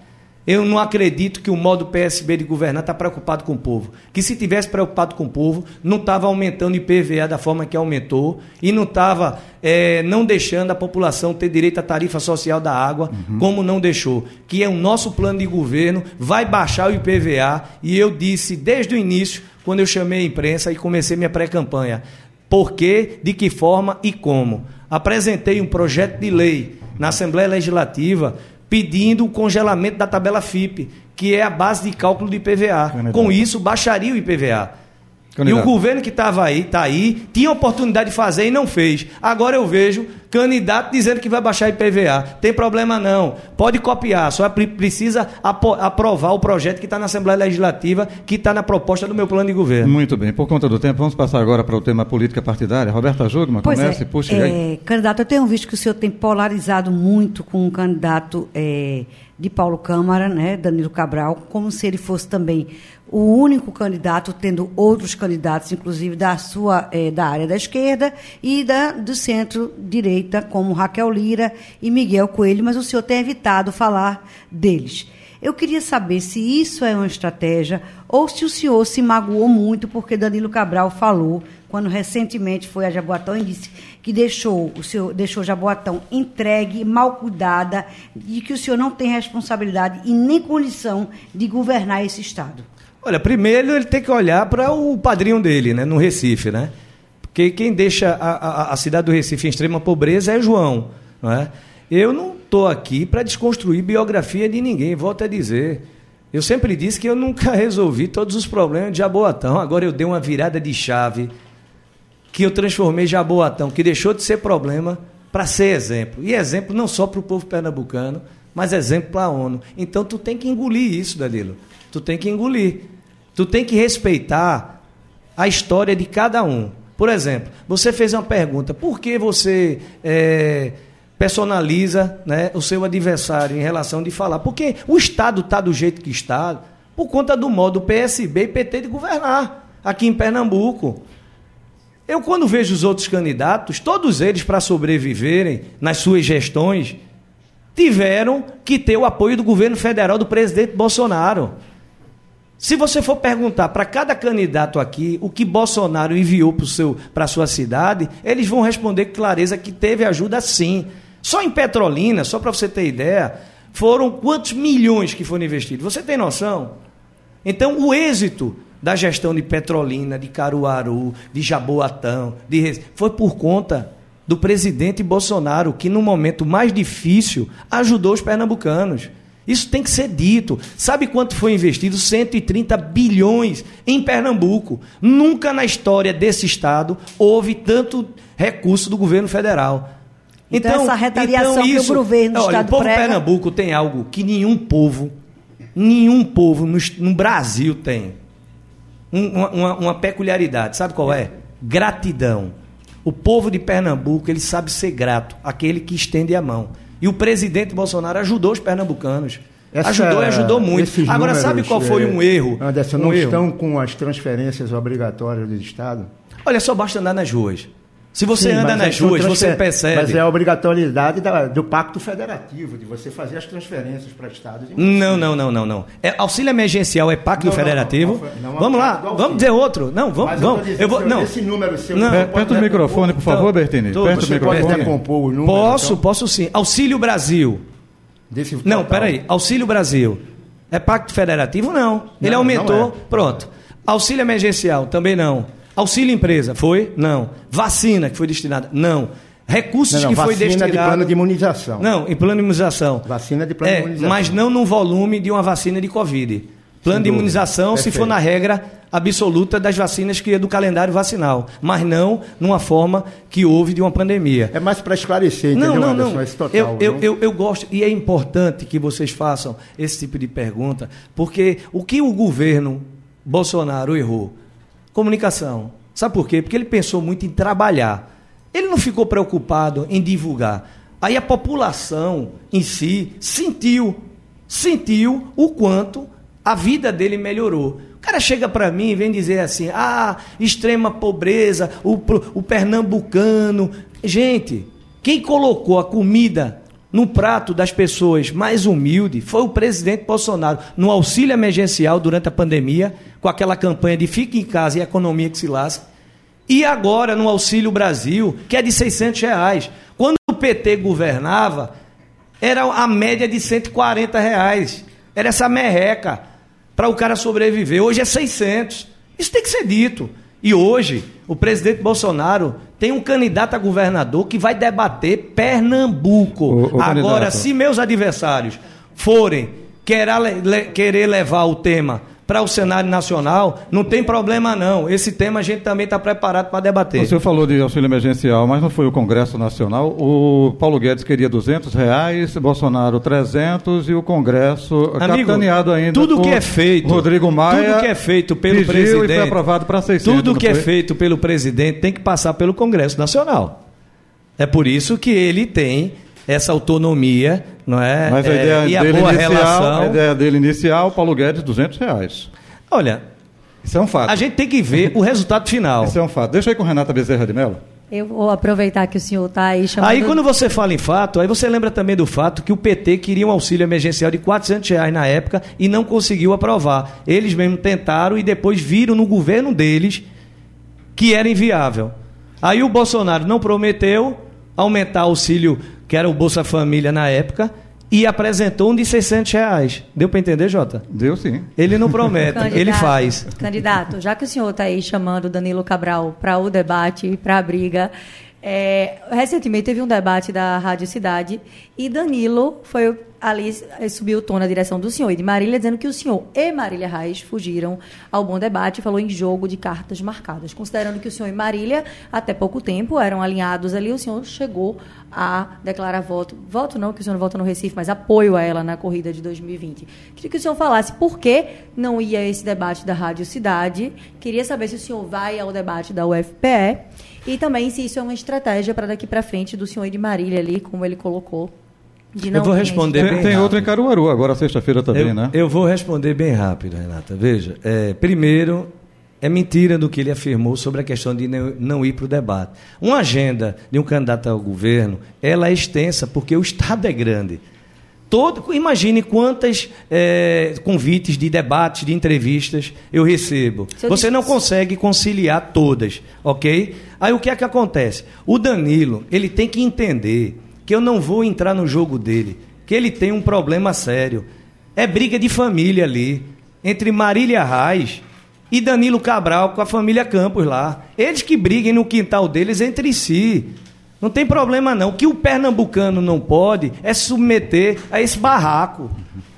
Eu não acredito que o modo PSB de governar está preocupado com o povo. Que se tivesse preocupado com o povo, não estava aumentando o IPVA da forma que aumentou e não estava é, não deixando a população ter direito à tarifa social da água, uhum. como não deixou. Que é o nosso plano de governo, vai baixar o IPVA. E eu disse desde o início, quando eu chamei a imprensa e comecei minha pré-campanha, por quê, de que forma e como. Apresentei um projeto de lei na Assembleia Legislativa pedindo o congelamento da tabela FIP, que é a base de cálculo do IPVA. Com isso, baixaria o IPVA. Candidato. E o governo que estava aí, está aí, tinha oportunidade de fazer e não fez. Agora eu vejo candidato dizendo que vai baixar IPVA. Tem problema não. Pode copiar, só precisa aprovar o projeto que está na Assembleia Legislativa, que está na proposta do meu plano de governo. Muito bem. Por conta do tempo, vamos passar agora para o tema política partidária. Roberta Jugman, comece, é, puxe é, aí. Candidato, eu tenho visto que o senhor tem polarizado muito com um candidato é, de Paulo Câmara, né, Danilo Cabral, como se ele fosse também o único candidato, tendo outros candidatos, inclusive da sua eh, da área da esquerda e da do centro-direita, como Raquel Lira e Miguel Coelho, mas o senhor tem evitado falar deles. Eu queria saber se isso é uma estratégia ou se o senhor se magoou muito porque Danilo Cabral falou quando recentemente foi a Jaboatão e disse que deixou o senhor deixou Jaboatão entregue, mal cuidada e que o senhor não tem responsabilidade e nem condição de governar esse estado. Olha, primeiro ele tem que olhar para o padrinho dele, né, no Recife, né? Porque quem deixa a, a, a cidade do Recife em extrema pobreza é João, não é? Eu não estou aqui para desconstruir biografia de ninguém, volto a dizer. Eu sempre disse que eu nunca resolvi todos os problemas de Jaboatão. Agora eu dei uma virada de chave que eu transformei Jaboatão, que deixou de ser problema, para ser exemplo. E exemplo não só para o povo pernambucano, mas exemplo para a ONU. Então tu tem que engolir isso, Danilo. Tu tem que engolir. Tu tem que respeitar a história de cada um. Por exemplo, você fez uma pergunta: por que você é, personaliza né, o seu adversário em relação de falar? Porque o Estado está do jeito que está por conta do modo PSB e PT de governar aqui em Pernambuco. Eu, quando vejo os outros candidatos, todos eles, para sobreviverem nas suas gestões, tiveram que ter o apoio do governo federal do presidente Bolsonaro. Se você for perguntar para cada candidato aqui o que Bolsonaro enviou para a sua cidade, eles vão responder com clareza que teve ajuda sim. Só em Petrolina, só para você ter ideia, foram quantos milhões que foram investidos? Você tem noção? Então, o êxito da gestão de Petrolina, de Caruaru, de Jaboatão, de foi por conta do presidente Bolsonaro, que no momento mais difícil ajudou os pernambucanos. Isso tem que ser dito. Sabe quanto foi investido? 130 bilhões em Pernambuco. Nunca na história desse estado houve tanto recurso do governo federal. Então, então essa retaliação então isso, que o governo do olha, estado o povo prega... Pernambuco tem algo que nenhum povo, nenhum povo no, no Brasil tem. Uma, uma, uma peculiaridade. Sabe qual é? Gratidão. O povo de Pernambuco, ele sabe ser grato, aquele que estende a mão. E o presidente Bolsonaro ajudou os pernambucanos. Essa, ajudou e ajudou muito. Agora, sabe qual foi um erro? Anderson, um não erro. estão com as transferências obrigatórias do Estado? Olha, só basta andar nas ruas. Se você Sim, anda nas ruas, você percebe. Mas é a obrigatoriedade da, do Pacto Federativo, de você fazer as transferências para estados. Não, não, não, não, não. É, auxílio emergencial é Pacto não, Federativo. Não, não, vamos lá, vamos dizer outro. Não, vamos. Mas vamos. Eu, eu vou, não. Esse número seu. Não, perto do microfone, por favor, Bertini. Perto do microfone. Compor o número, posso, então? posso sim. Auxílio Brasil. Desse não, peraí. Auxílio Brasil. É Pacto Federativo? Não. Ele aumentou. É. Pronto. Auxílio emergencial? Também não. Auxílio empresa, foi? Não. Vacina que foi destinada? Não. Recursos não, não, que foi destinado. de plano de imunização. Não, em plano de imunização. Vacina de plano é, de imunização. Mas não no volume de uma vacina de Covid. Plano de imunização, se for na regra absoluta das vacinas que é do calendário vacinal, mas não numa forma que houve de uma pandemia. É mais para esclarecer, entendeu, não, não, Anderson? não. Esse total, eu, eu, eu, eu gosto, e é importante que vocês façam esse tipo de pergunta, porque o que o governo Bolsonaro errou? Comunicação. Sabe por quê? Porque ele pensou muito em trabalhar. Ele não ficou preocupado em divulgar. Aí a população em si sentiu, sentiu o quanto a vida dele melhorou. O cara chega para mim e vem dizer assim: ah, extrema pobreza, o, o pernambucano. Gente, quem colocou a comida no prato das pessoas mais humildes foi o presidente Bolsonaro, no auxílio emergencial durante a pandemia, com aquela campanha de fique em casa e a economia que se lasca. E agora no Auxílio Brasil, que é de 600 reais. Quando o PT governava, era a média de 140 reais. Era essa merreca para o cara sobreviver. Hoje é 600. Isso tem que ser dito. E hoje, o presidente Bolsonaro tem um candidato a governador que vai debater Pernambuco. O- o Agora, candidato. se meus adversários forem querer, le- querer levar o tema para o cenário nacional, não tem problema não. Esse tema a gente também está preparado para debater. O senhor falou de auxílio emergencial, mas não foi o Congresso Nacional. O Paulo Guedes queria 200 reais, Bolsonaro 300 e o Congresso Amigo, capitaneado ainda tudo que é feito, Rodrigo Maia tudo que é feito pelo presidente, e foi aprovado para 600. tudo que é feito pelo presidente tem que passar pelo Congresso Nacional. É por isso que ele tem essa autonomia, não é? Mas a É, ideia, e a dele boa inicial, relação. a ideia dele inicial, Paulo Guedes, 200 reais. Olha, Isso é um fato. a gente tem que ver o resultado final. Isso é um fato. Deixa aí com Renata Bezerra de Mello. Eu vou aproveitar que o senhor está aí chamando... Aí quando você fala em fato, aí você lembra também do fato que o PT queria um auxílio emergencial de 400 reais na época e não conseguiu aprovar. Eles mesmos tentaram e depois viram no governo deles que era inviável. Aí o Bolsonaro não prometeu aumentar o auxílio, que era o Bolsa Família na época, e apresentou um de 600 reais. Deu para entender, Jota? Deu sim. Ele não promete, Candidato, ele faz. Candidato, já que o senhor está aí chamando o Danilo Cabral para o debate, para a briga, é, recentemente teve um debate da Rádio Cidade e Danilo foi ali, eh, subiu o tom na direção do senhor e de Marília, dizendo que o senhor e Marília Reis fugiram ao bom debate e falou em jogo de cartas marcadas. Considerando que o senhor e Marília, até pouco tempo, eram alinhados ali, o senhor chegou a declarar voto, voto não, que o senhor não vota no Recife, mas apoio a ela na corrida de 2020. Queria que o senhor falasse por que não ia esse debate da Rádio Cidade. Queria saber se o senhor vai ao debate da UFPE e também se isso é uma estratégia para daqui para frente do senhor e de Marília ali, como ele colocou. De não Eu vou responder Tem, bem tem rápido. outro em Caruaru, agora sexta-feira também, eu, né? eu vou responder bem rápido, Renata. Veja, é, primeiro, é mentira do que ele afirmou sobre a questão de não, ir para o debate. Uma agenda de um candidato ao governo, ela é extensa porque o Estado é grande. Todo, imagine quantas é, convites de debates, de entrevistas eu recebo. Eu Você disse- não consegue conciliar todas, ok? Aí o que é que acontece? O Danilo, ele tem que entender que eu não vou entrar no jogo dele, que ele tem um problema sério. É briga de família ali, entre Marília Reis e Danilo Cabral com a família Campos lá. Eles que briguem no quintal deles entre si. Não tem problema não. O que o pernambucano não pode é submeter a esse barraco,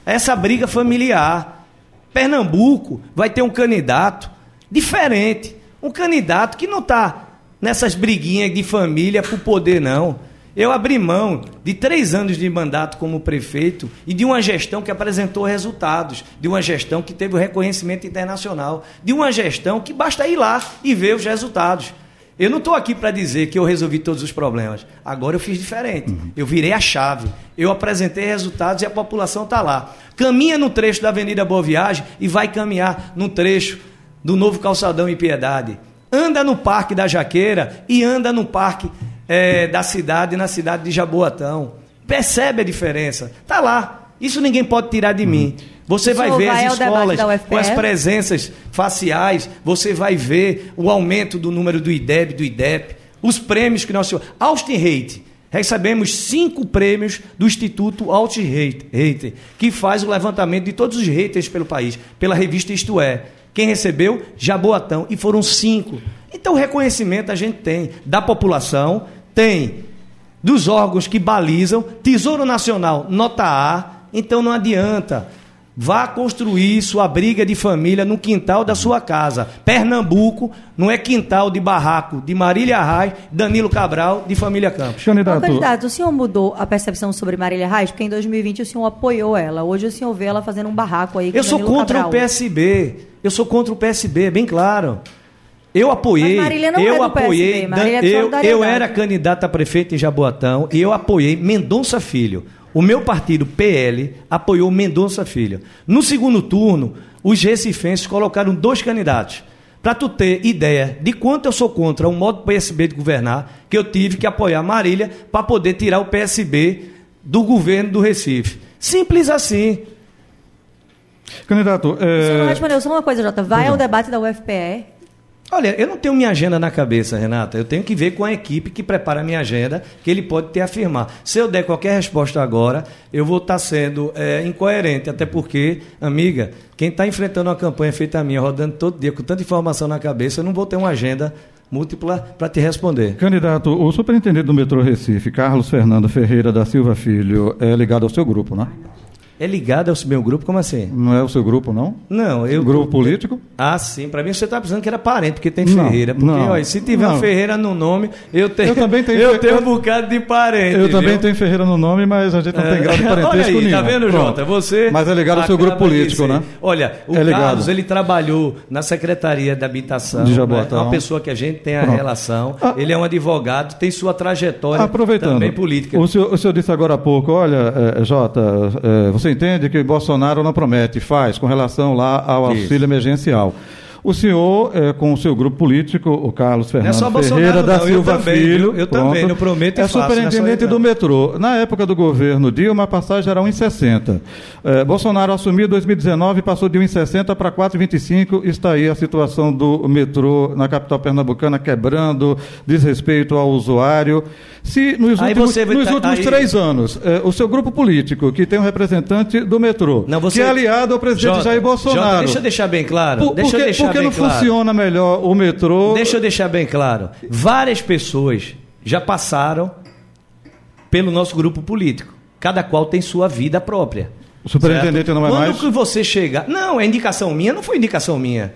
a essa briga familiar. Pernambuco vai ter um candidato diferente. Um candidato que não está nessas briguinhas de família por poder, não. Eu abri mão de três anos de mandato como prefeito e de uma gestão que apresentou resultados, de uma gestão que teve o reconhecimento internacional, de uma gestão que basta ir lá e ver os resultados. Eu não estou aqui para dizer que eu resolvi todos os problemas. Agora eu fiz diferente. Eu virei a chave. Eu apresentei resultados e a população está lá. Caminha no trecho da Avenida Boa Viagem e vai caminhar no trecho do novo calçadão em Piedade. Anda no Parque da Jaqueira e anda no Parque eh, da cidade, na cidade de Jaboatão. Percebe a diferença. Tá lá. Isso ninguém pode tirar de mim. Você vai ver vai as escolas com as presenças faciais, você vai ver o aumento do número do IDEB, do IDEP, os prêmios que nós... Austin Hate. Recebemos cinco prêmios do Instituto Austin Hate, que faz o levantamento de todos os haters pelo país, pela revista Isto É. Quem recebeu? Jaboatão. E foram cinco. Então, o reconhecimento a gente tem da população, tem dos órgãos que balizam, Tesouro Nacional, nota A. Então, não adianta Vá construir sua briga de família no quintal da sua casa. Pernambuco não é quintal de barraco de Marília Arraes, Danilo Cabral, de Família Campos. Candidato. candidato, o senhor mudou a percepção sobre Marília Arraes? Porque em 2020 o senhor apoiou ela. Hoje o senhor vê ela fazendo um barraco aí com Eu sou Danilo contra Cabral. o PSB. Eu sou contra o PSB, bem claro. Eu apoiei, Mas Marília não eu é do apoiei, PSB, Marília é eu, eu era candidata a prefeito em Jaboatão e eu apoiei Mendonça Filho. O meu partido, PL, apoiou Mendonça Filho. No segundo turno, os recifenses colocaram dois candidatos. Para tu ter ideia de quanto eu sou contra o modo PSB de governar, que eu tive que apoiar Marília para poder tirar o PSB do governo do Recife. Simples assim. Candidato, O senhor não é, respondeu só uma coisa, Jota. Vai ao debate da UFPE. Olha, eu não tenho minha agenda na cabeça, Renata. Eu tenho que ver com a equipe que prepara a minha agenda, que ele pode ter a afirmar. Se eu der qualquer resposta agora, eu vou estar sendo é, incoerente. Até porque, amiga, quem está enfrentando uma campanha feita a minha, rodando todo dia, com tanta informação na cabeça, eu não vou ter uma agenda múltipla para te responder. candidato, o superintendente do metrô Recife, Carlos Fernando Ferreira da Silva Filho, é ligado ao seu grupo, né? É ligado ao meu grupo? Como assim? Não é o seu grupo, não? Não, eu. Grupo político? Ah, sim. Para mim você está pensando que era parente, porque tem Não, Ferreira. Porque, não, olha, se tiver não. Ferreira no nome, eu tenho. Eu também tenho Eu tenho um bocado de parente. Eu também viu? tenho Ferreira no nome, mas a gente não tem grau de parentesco Olha aí, nenhum. tá vendo, Pronto. Jota? Você. Mas é ligado ao seu grupo político, né? Olha, o É. Carlos, ele trabalhou na Secretaria de Habitação. De né? Jaboatão. É uma pessoa que a gente tem a Pronto. relação. Ah. Ele é um advogado, tem sua trajetória Aproveitando, também política. O senhor, o senhor disse agora há pouco, olha, eh, Jota, eh, você entende que Bolsonaro não promete, faz com relação lá ao Isso. auxílio emergencial. O senhor, eh, com o seu grupo político, o Carlos Fernando só Ferreira da não, eu Silva também, Filho? Eu também, não prometo é faço, é superintendente eu, do metrô. Na época do governo Dilma, a passagem era 1,60. Eh, Bolsonaro assumiu em 2019, passou de 1,60 para 4,25. Está aí a situação do metrô na capital pernambucana quebrando, desrespeito ao usuário. Se nos Aí últimos, nos tá- últimos aí- três anos, eh, o seu grupo político, que tem um representante do metrô, Não, você- que é aliado ao presidente Jota, Jair Bolsonaro. Jota, deixa eu deixar bem claro. Por, deixa por eu deixar que não claro. funciona melhor o metrô? Deixa eu deixar bem claro. Várias pessoas já passaram pelo nosso grupo político. Cada qual tem sua vida própria. O superintendente certo? não é Quando mais? que você chega. Não, é indicação minha, não foi indicação minha.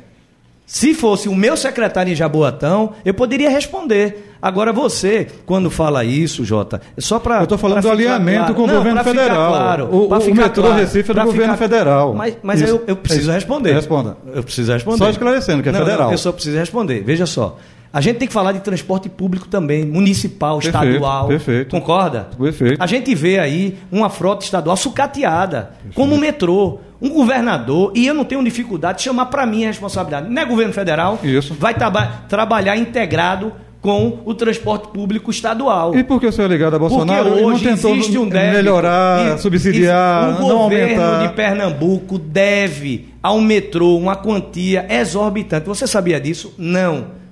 Se fosse o meu secretário em Jaboatão, eu poderia responder. Agora você, quando fala isso, Jota, é só para. Eu estou falando do alinhamento com o governo federal. Claro, O- o ficar metrô claro, Recife é do governo federal. Mas, mas eu, eu preciso responder. Responda. Eu preciso responder. Só esclarecendo que é Não, não, federal. eu só preciso responder. Veja só. A gente tem que falar de transporte público também, municipal, Perfeito, estadual. perfeito. Concorda? Perfeito. A gente vê aí uma frota estadual sucateada, como o metrô. Um governador, e eu não tenho dificuldade de chamar para mim a responsabilidade. Não é governo federal, Isso. vai traba- trabalhar integrado com o transporte público estadual. E por que o senhor é ligado a Bolsonaro Porque e não hoje tentou existe um débito. melhorar, E- subsidiar, e o não governo aumentar? de Pernambuco deve ao metrô uma quantia exorbitante. Você sabia disso? Não.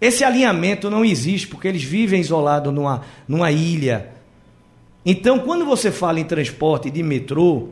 Esse alinhamento não existe porque eles vivem isolados numa, numa ilha. Então, quando você fala em transporte de metrô,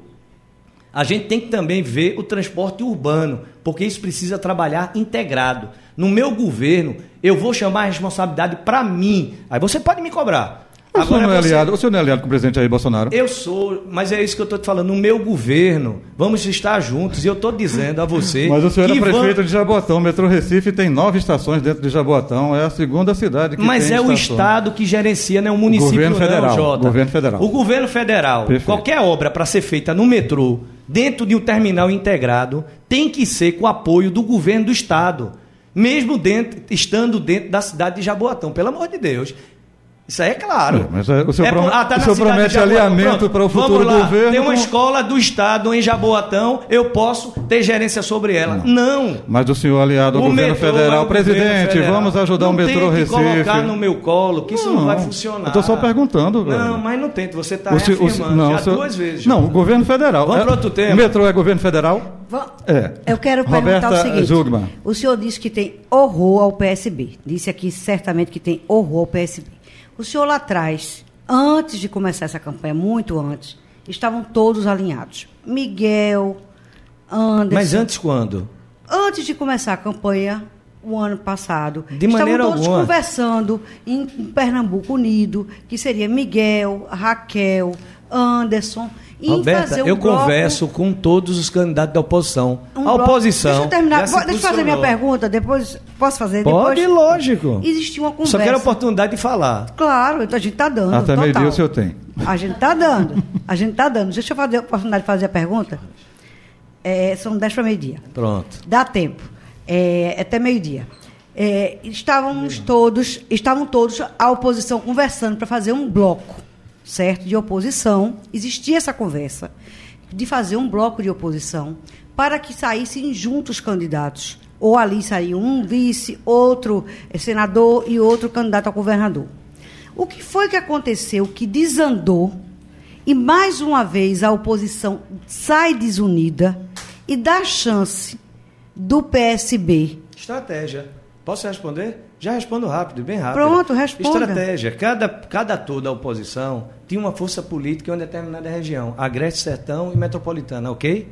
a gente tem que também ver o transporte urbano, porque isso precisa trabalhar integrado. No meu governo, eu vou chamar a responsabilidade para mim. Aí você pode me cobrar. O senhor, não é você- aliado, o senhor não é aliado com o presidente Jair Bolsonaro? eu sou, mas é isso que eu estou te falando. No meu governo, vamos estar juntos. E eu estou dizendo a você. Mas o senhor era prefeito vamos- de Jaboatão. O metrô Recife tem nove estações dentro de Jaboatão. É a segunda cidade que Mas tem é o. Estado que gerencia, não é o município, Governo não, federal, Jota. governo federal. O governo federal, Perfeito. qualquer obra para ser feita no metrô, dentro de um terminal integrado, tem que ser com apoio do governo do Estado. Mesmo dentro, estando dentro da cidade de Jaboatão, pelo amor de Deus. Isso aí é claro. É, mas é, o senhor por- prom- tá o senhor promete alinhamento para o futuro lá. governo Tem uma escola do Estado em Jaboatão, eu posso ter gerência sobre ela. Não. Mas o senhor aliado ao O governo metrô é federal, o governo presidente, federal. vamos ajudar não o metrô Recife. colocar no meu colo que isso não, Não, vai funcionar. eu tô só perguntando, velho. Não, mas não tente, você está reafirmando não, já o senhor- duas vezes. Não, o governo federal. Vamos É- para outro tema. O metrô é governo federal? É. Eu quero perguntar Roberta o seguinte. Zugman. O senhor disse que tem horror ao PSB. Disse aqui certamente que tem horror ao PSB. O senhor lá atrás, antes de começar essa campanha, muito antes, estavam todos alinhados. Miguel, Anderson. Mas antes quando? Antes de começar a campanha, o ano passado, De maneira estavam todos alguma. conversando em Pernambuco Unido, que seria Miguel, Raquel, Anderson, Roberta, fazer um eu bloco, converso com todos os candidatos da oposição. um a bloco- oposição. Deixa eu terminar. Vou- Deixa eu fazer minha pergunta, depois. Posso fazer? Pode, depois, lógico. Existiu uma conversa. Só quero a oportunidade de falar. Claro, então a gente está dando. Até total. meio-dia o senhor tem. A gente está dando. A gente está dando. Deixa eu fazer a oportunidade de fazer a pergunta. É, são 10 para meio-dia. Pronto. Dá tempo. É, até meio-dia. É, estávamos todos, estavam todos a oposição conversando para fazer um bloco, certo? De oposição. Existia essa conversa de fazer um bloco de oposição para que saíssem juntos candidatos. Ou ali sairia um vice, outro eh, senador e outro candidato a governador. O que foi que aconteceu que desandou e mais uma vez a oposição sai desunida e dá chance do PSB. Estratégia. Posso responder? Já respondo rápido, bem rápido. Pronto, responda. Estratégia. Cada, cada ator da oposição tinha uma força política em uma determinada região. Agreste, Sertão e Metropolitana, ok?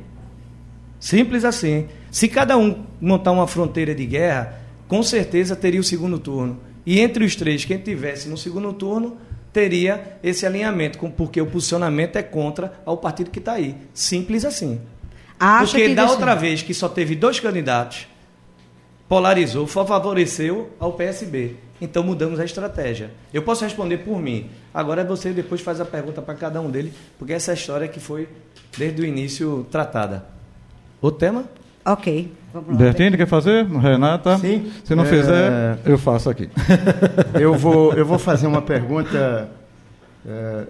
Simples assim. Se cada um montar uma fronteira de guerra, com certeza teria o segundo turno. E entre os três, quem tivesse no segundo turno, teria esse alinhamento, porque o posicionamento é contra ao partido que está aí. Simples assim. Acha Porque que da outra vez que só teve dois candidatos, polarizou, favoreceu ao PSB. Então mudamos a estratégia. Eu posso responder por mim. Agora você depois faz a pergunta para cada um dele, porque essa é a história que foi desde o início tratada. O tema? Ok. Bertini quer fazer? Renata? Sim. Se não É, fizer, eu faço aqui. Eu vou, eu vou fazer uma pergunta eh,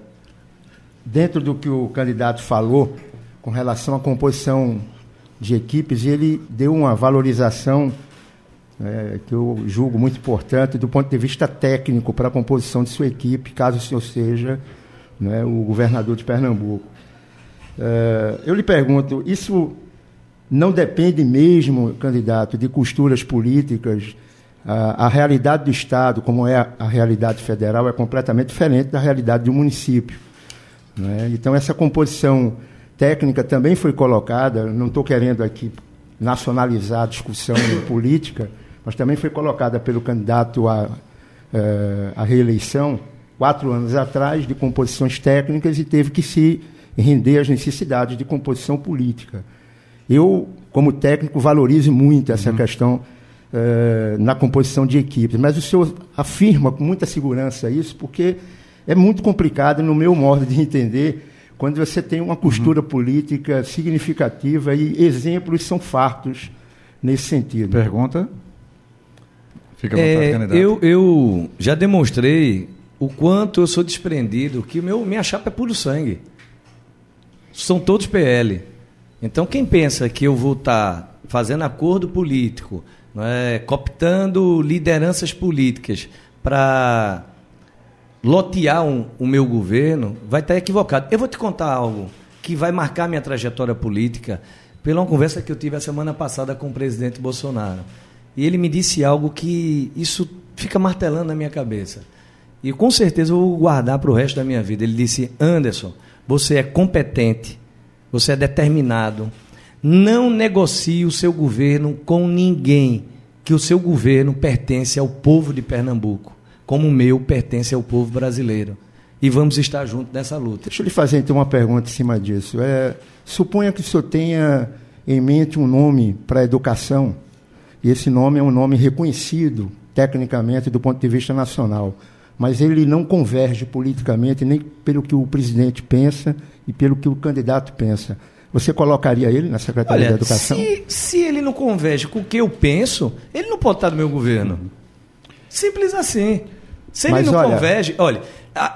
dentro do que o candidato falou com relação à composição de equipes. Ele deu uma valorização eh, que eu julgo muito importante do ponto de vista técnico para a composição de sua equipe, caso o senhor seja né, o governador de Pernambuco. Eh, eu lhe pergunto, isso não depende mesmo, candidato, de costuras políticas. A, a realidade do Estado, como é a, a realidade federal, é completamente diferente da realidade do município. né? Então, essa composição técnica também foi colocada, não estou querendo aqui nacionalizar a discussão política, mas também foi colocada pelo candidato à, eh, à reeleição, quatro anos atrás, de composições técnicas e teve que se render às necessidades de composição política. Eu, como técnico, valorizo muito essa questão eh, na composição de equipes, mas o senhor afirma com muita segurança isso, porque é muito complicado, no meu modo de entender, quando você tem uma costura política significativa e exemplos são fartos nesse sentido. Pergunta? Fica à vontade, É, candidato. eu, eu já demonstrei o quanto eu sou desprendido, que o meu, minha chapa é puro sangue. São todos PL. Então, quem pensa que eu vou estar fazendo acordo político, não é, cooptando lideranças políticas para lotear um- o meu governo, vai estar equivocado. Eu vou te contar algo que vai marcar minha trajetória política pela uma conversa que eu tive a semana passada com o presidente Bolsonaro. E ele me disse algo que isso fica martelando na minha cabeça. E com certeza eu vou guardar para o resto da minha vida. Ele disse: Anderson, você é competente, você é determinado. Não negocie o seu governo com ninguém, que o seu governo pertence ao povo de Pernambuco, como o meu pertence ao povo brasileiro. E vamos estar juntos nessa luta. Deixa eu lhe fazer então uma pergunta em cima disso. É, suponha que o senhor tenha em mente um nome para educação, e esse nome é um nome reconhecido tecnicamente do ponto de vista nacional, mas ele não converge politicamente nem pelo que o presidente pensa e pelo que o candidato pensa. Você colocaria ele na Secretaria da Olha, Educação? se, se ele não converge com o que eu penso, ele não pode estar no meu governo. Simples assim. Se Mas ele não olha- converge, olha,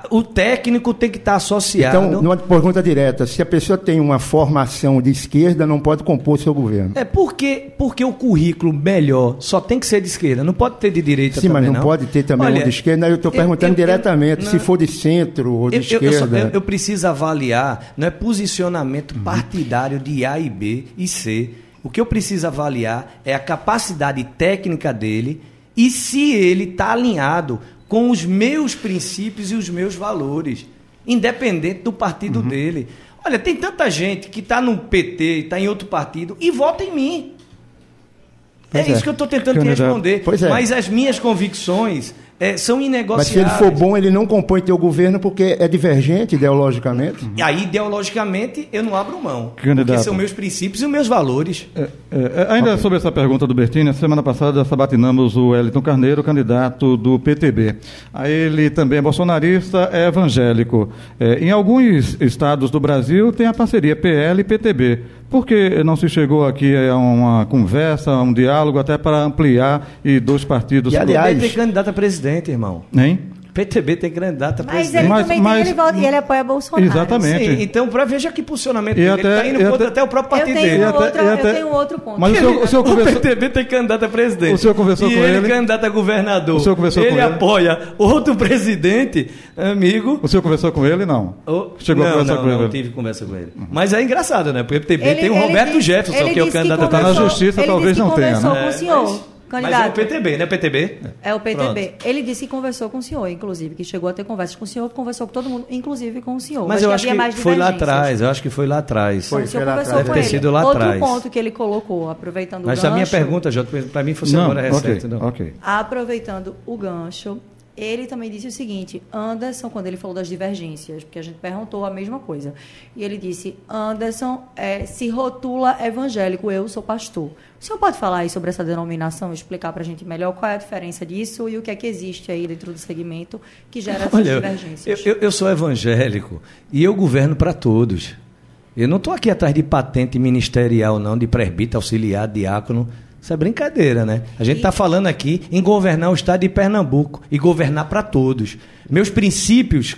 o técnico tem que estar associado. Então, numa pergunta direta, se a pessoa tem uma formação de esquerda, não pode compor seu governo. É porque, porque o currículo melhor só tem que ser de esquerda, não pode ter de direita Sim, mas também. não, pode ter também Olha, um de esquerda. Eu estou perguntando eu- eu- diretamente não. se for de centro ou de Eu, esquerda. eu- eu preciso avaliar, não é posicionamento Uhum. partidário de A e B e C. O que eu preciso avaliar é a capacidade técnica dele e se ele está alinhado com os meus princípios e os meus valores, independente do partido Uhum. dele. Olha, tem tanta gente que está no PT, está em outro partido e vota em mim. É, é. isso que eu estou tentando te responder. Pois é. Mas as minhas convicções é, são Mas se inegociáveis. ele for bom, ele não compõe teu governo porque é divergente ideologicamente. E aí, ideologicamente, eu não abro mão. Candidato. Porque são meus princípios e os meus valores. É, é, ainda sobre essa pergunta do Bertini, semana passada sabatinamos o Wellington Carneiro, candidato do PTB. Ele também é bolsonarista, é evangélico. É, em alguns estados do Brasil tem a parceria PL e PTB. Por que não se chegou aqui a uma conversa, a um diálogo, até para ampliar e dois partidos... E, aliás- PTB tem candidato a presidente, irmão. Hein? PTB tem candidato a Mas presidente. ele Mas- também mas- tem, ele volta, e ele apoia Bolsonaro. Exatamente. Sim, então, para veja que posicionamento E dele. até- ele está indo contra até- até o próprio Eu partido tenho, E dele. e eu até- tenho outro ponto. Mas o senhor, o senhor O conversou... PTB tem candidato a presidente. O senhor conversou e com ele? candidato a governador. O senhor conversou ele com ele? apoia outro presidente, amigo. O senhor conversou com ele? Não. Oh, Chegou a não, conversar não, com ele? não tive conversa com ele. Mas é engraçado, né? Porque o PTB Ele- tem o ele Roberto disse- Jefferson, ele que é o candidato a Tá na conversou- justiça, ele talvez não tenha, conversou né? com o senhor, Mas é o candidato. PTB, né? PTB? É o PTB. Pronto. Ele disse que conversou com o senhor, inclusive, que chegou a ter conversas com o senhor, conversou com todo mundo, inclusive com o senhor. Mas eu acho havia mais que foi lá atrás. Eu acho que foi lá atrás. O senhor foi lá conversou atrás. Deve ter sido lá Outro atrás. ponto que ele colocou, aproveitando Mas o a gancho... minha pergunta, Jota, para mim Não, agora recente. não. ok. Aproveitando o gancho, ele também disse o seguinte: Anderson, quando ele falou das divergências, porque a gente perguntou a mesma coisa, e ele disse: Anderson é, se rotula evangélico, eu sou pastor. O senhor pode falar aí sobre essa denominação, explicar para a gente melhor qual é a diferença disso e o que é que existe aí dentro do segmento que gera essas Olha, eu, divergências? eu, eu sou evangélico e eu governo para todos. Eu não estou aqui atrás de patente ministerial, não, de presbítero, auxiliar, diácono. Isso é brincadeira, né? A gente está falando aqui em governar o estado de Pernambuco e governar para todos. Meus princípios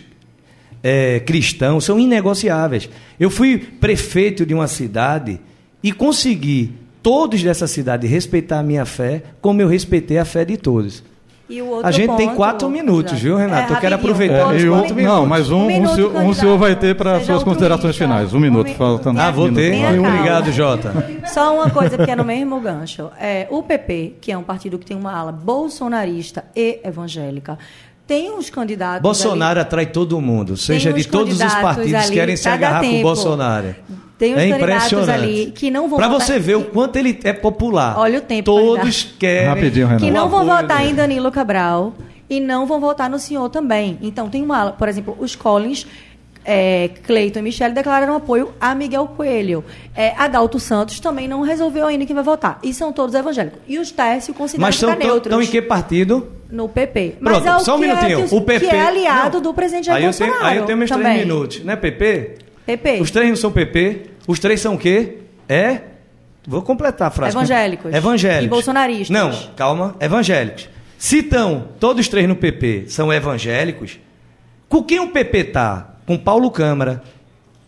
é, cristãos são inegociáveis. Eu fui prefeito de uma cidade e consegui todos dessa cidade respeitar a minha fé, como eu respeitei a fé de todos. E o outro A gente tem ponto, quatro minutos, viu, Renato? Eu quero aproveitar É, e um- quatro não, mas um, um, minuto, senhor, um senhor vai ter para suas considerações finais. Um minuto, mi- faltando. Ah, vou ter? Obrigado, Jota. Só uma coisa, porque é no mesmo gancho. É, o PP, que é um partido que tem uma ala bolsonarista e evangélica, tem uns candidatos. Bolsonaro atrai todo mundo, seja de todos os partidos ali, querem se agarrar com o tempo. Bolsonaro. Tem uns é candidatos impressionante. ali que não vão Pra votar- você ver o quanto ele é popular. Olha o tempo, Todos querem. Rapidinho, Renato. que não vão votar dele. em Danilo Cabral e não vão votar no senhor também. Então, tem uma ala, por exemplo, os Collins. É, Cleiton e Michele declararam apoio a Miguel Coelho. É, Adalto Santos também não resolveu ainda quem vai votar. E são todos evangélicos. E os Tércio consideram Mas ficar neutros estão em que partido? no PP. Pronto, Mas é o só um minutinho. É, que, o PP. que é aliado Não. do presidente Jair aí eu tenho, Bolsonaro. Aí eu tenho meus também. três minutos. Não é PP? PP. Os três não são PP. Os três são o quê? É? Vou completar a frase. Evangélicos. Evangélicos. E bolsonaristas. Não, calma. Evangélicos. Se estão todos três no PP são evangélicos, com quem o PP está? Com Paulo Câmara.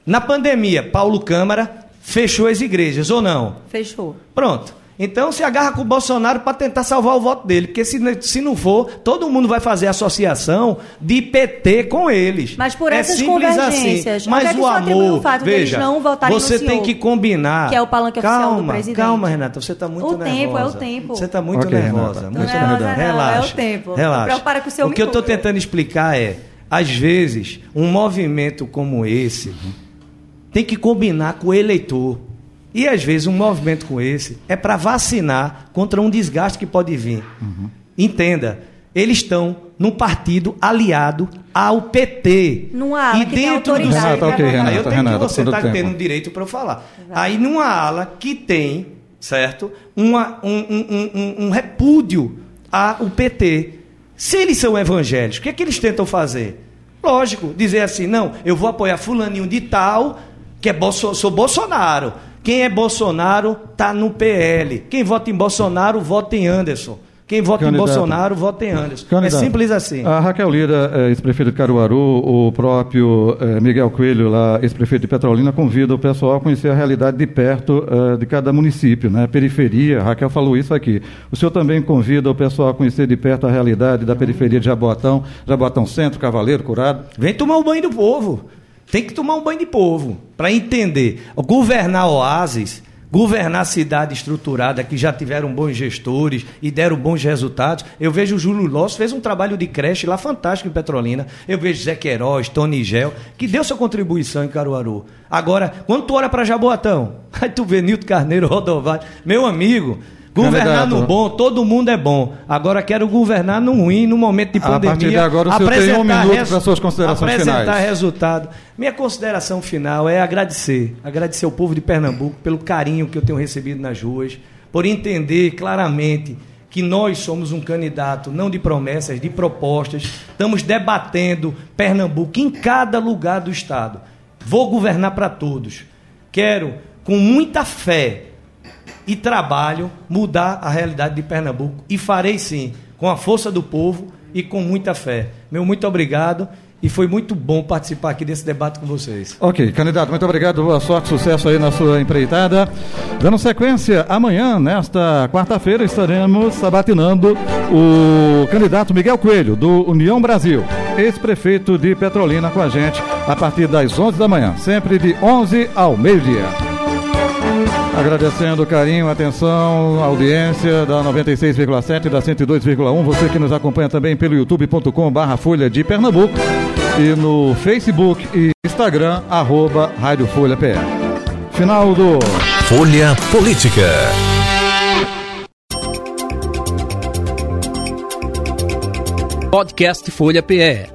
Na pandemia, Paulo Câmara fechou as igrejas, ou não? Fechou. Pronto. Então se agarra com o Bolsonaro para tentar salvar o voto dele, porque se, se não for, todo mundo vai fazer associação de PT com eles. Mas por é essas simples convergências, assim. é Mas o atribui amor, o fato deles veja, não votarem no você tem senhor, que combinar. que é o palanque calma, oficial do presidente. Calma, Renata, você está muito O nervosa. tempo, é o tempo. Você está muito Ok, nervosa. Renata. Muito Não é nervosa, nervosa. não, Relaxa. é o tempo. Relaxa. Prepara com o seu o que eu estou tentando explicar é, às vezes, um movimento como esse tem que combinar com o eleitor. E às vezes um movimento com esse é para vacinar contra um desgaste que pode vir. Entenda, eles estão num partido aliado ao PT. Numa ala e que tem dentro do Renata, ok, pra votar. Renata, Aí eu tenho Renata, que você está tendo direito para eu falar. Aí numa ala que tem, certo, uma, um, um, um, um- um repúdio ao PT. Se eles são evangélicos, o que é que eles tentam fazer? Lógico, dizer assim, não, eu vou apoiar fulaninho de tal, que é Bolso, sou Bolsonaro. Quem é Bolsonaro está no PL. Quem vota em Bolsonaro, vota em Anderson. Quem vota Candidato. em Bolsonaro, vota em Anderson. Candidato, É simples assim. A Raquel Lira, eh, ex-prefeito de Caruaru, o próprio eh, Miguel Coelho, lá, ex-prefeito de Petrolina, convida o pessoal a conhecer a realidade de perto de cada município, né? Periferia, a Raquel falou isso aqui. O senhor também convida o pessoal a conhecer de perto a realidade da periferia de Jaboatão, Jaboatão Centro, Cavaleiro, Curado? Vem tomar o banho do povo. Tem que tomar um banho de povo para entender. Governar oásis, governar cidade estruturada que já tiveram bons gestores e deram bons resultados. Eu vejo o Júlio Loss fez um trabalho de creche lá fantástico em Petrolina. Eu vejo Zé Queiroz, Tony Gel, que deu sua contribuição em Caruaru. Agora, quando tu olha para Jaboatão, aí tu vê Nilton Carneiro, Rodovalho, meu amigo, Governar no bom, todo mundo é bom. Agora quero governar no ruim, no momento de A pandemia. partir de agora, o senhor tem um apresentar minuto para suas considerações apresentar finais. resultado. Minha consideração final é agradecer. Agradecer ao povo de Pernambuco pelo carinho que eu tenho recebido nas ruas, por entender claramente que nós somos um candidato não de promessas, de propostas. Estamos debatendo Pernambuco em cada lugar do estado. Vou governar para todos. Quero, com muita fé e trabalho, mudar a realidade de Pernambuco. E farei sim, com a força do povo e com muita fé. Meu muito obrigado e foi muito bom participar aqui desse debate com vocês. Ok, candidato, muito obrigado, boa sorte, sucesso aí na sua empreitada. Dando sequência, amanhã, nesta quarta-feira, estaremos sabatinando o candidato Miguel Coelho, do União Brasil, ex-prefeito de Petrolina, com a gente, a partir das 11 da manhã, sempre de 11 ao meio-dia. Agradecendo o carinho, a atenção, a audiência da 96,7 e da 102,1. Você que nos acompanha também pelo youtube.com barra Folha de Pernambuco e no Facebook e Instagram, arroba Rádio Folha PR. Final do Folha Política. Podcast Folha PE.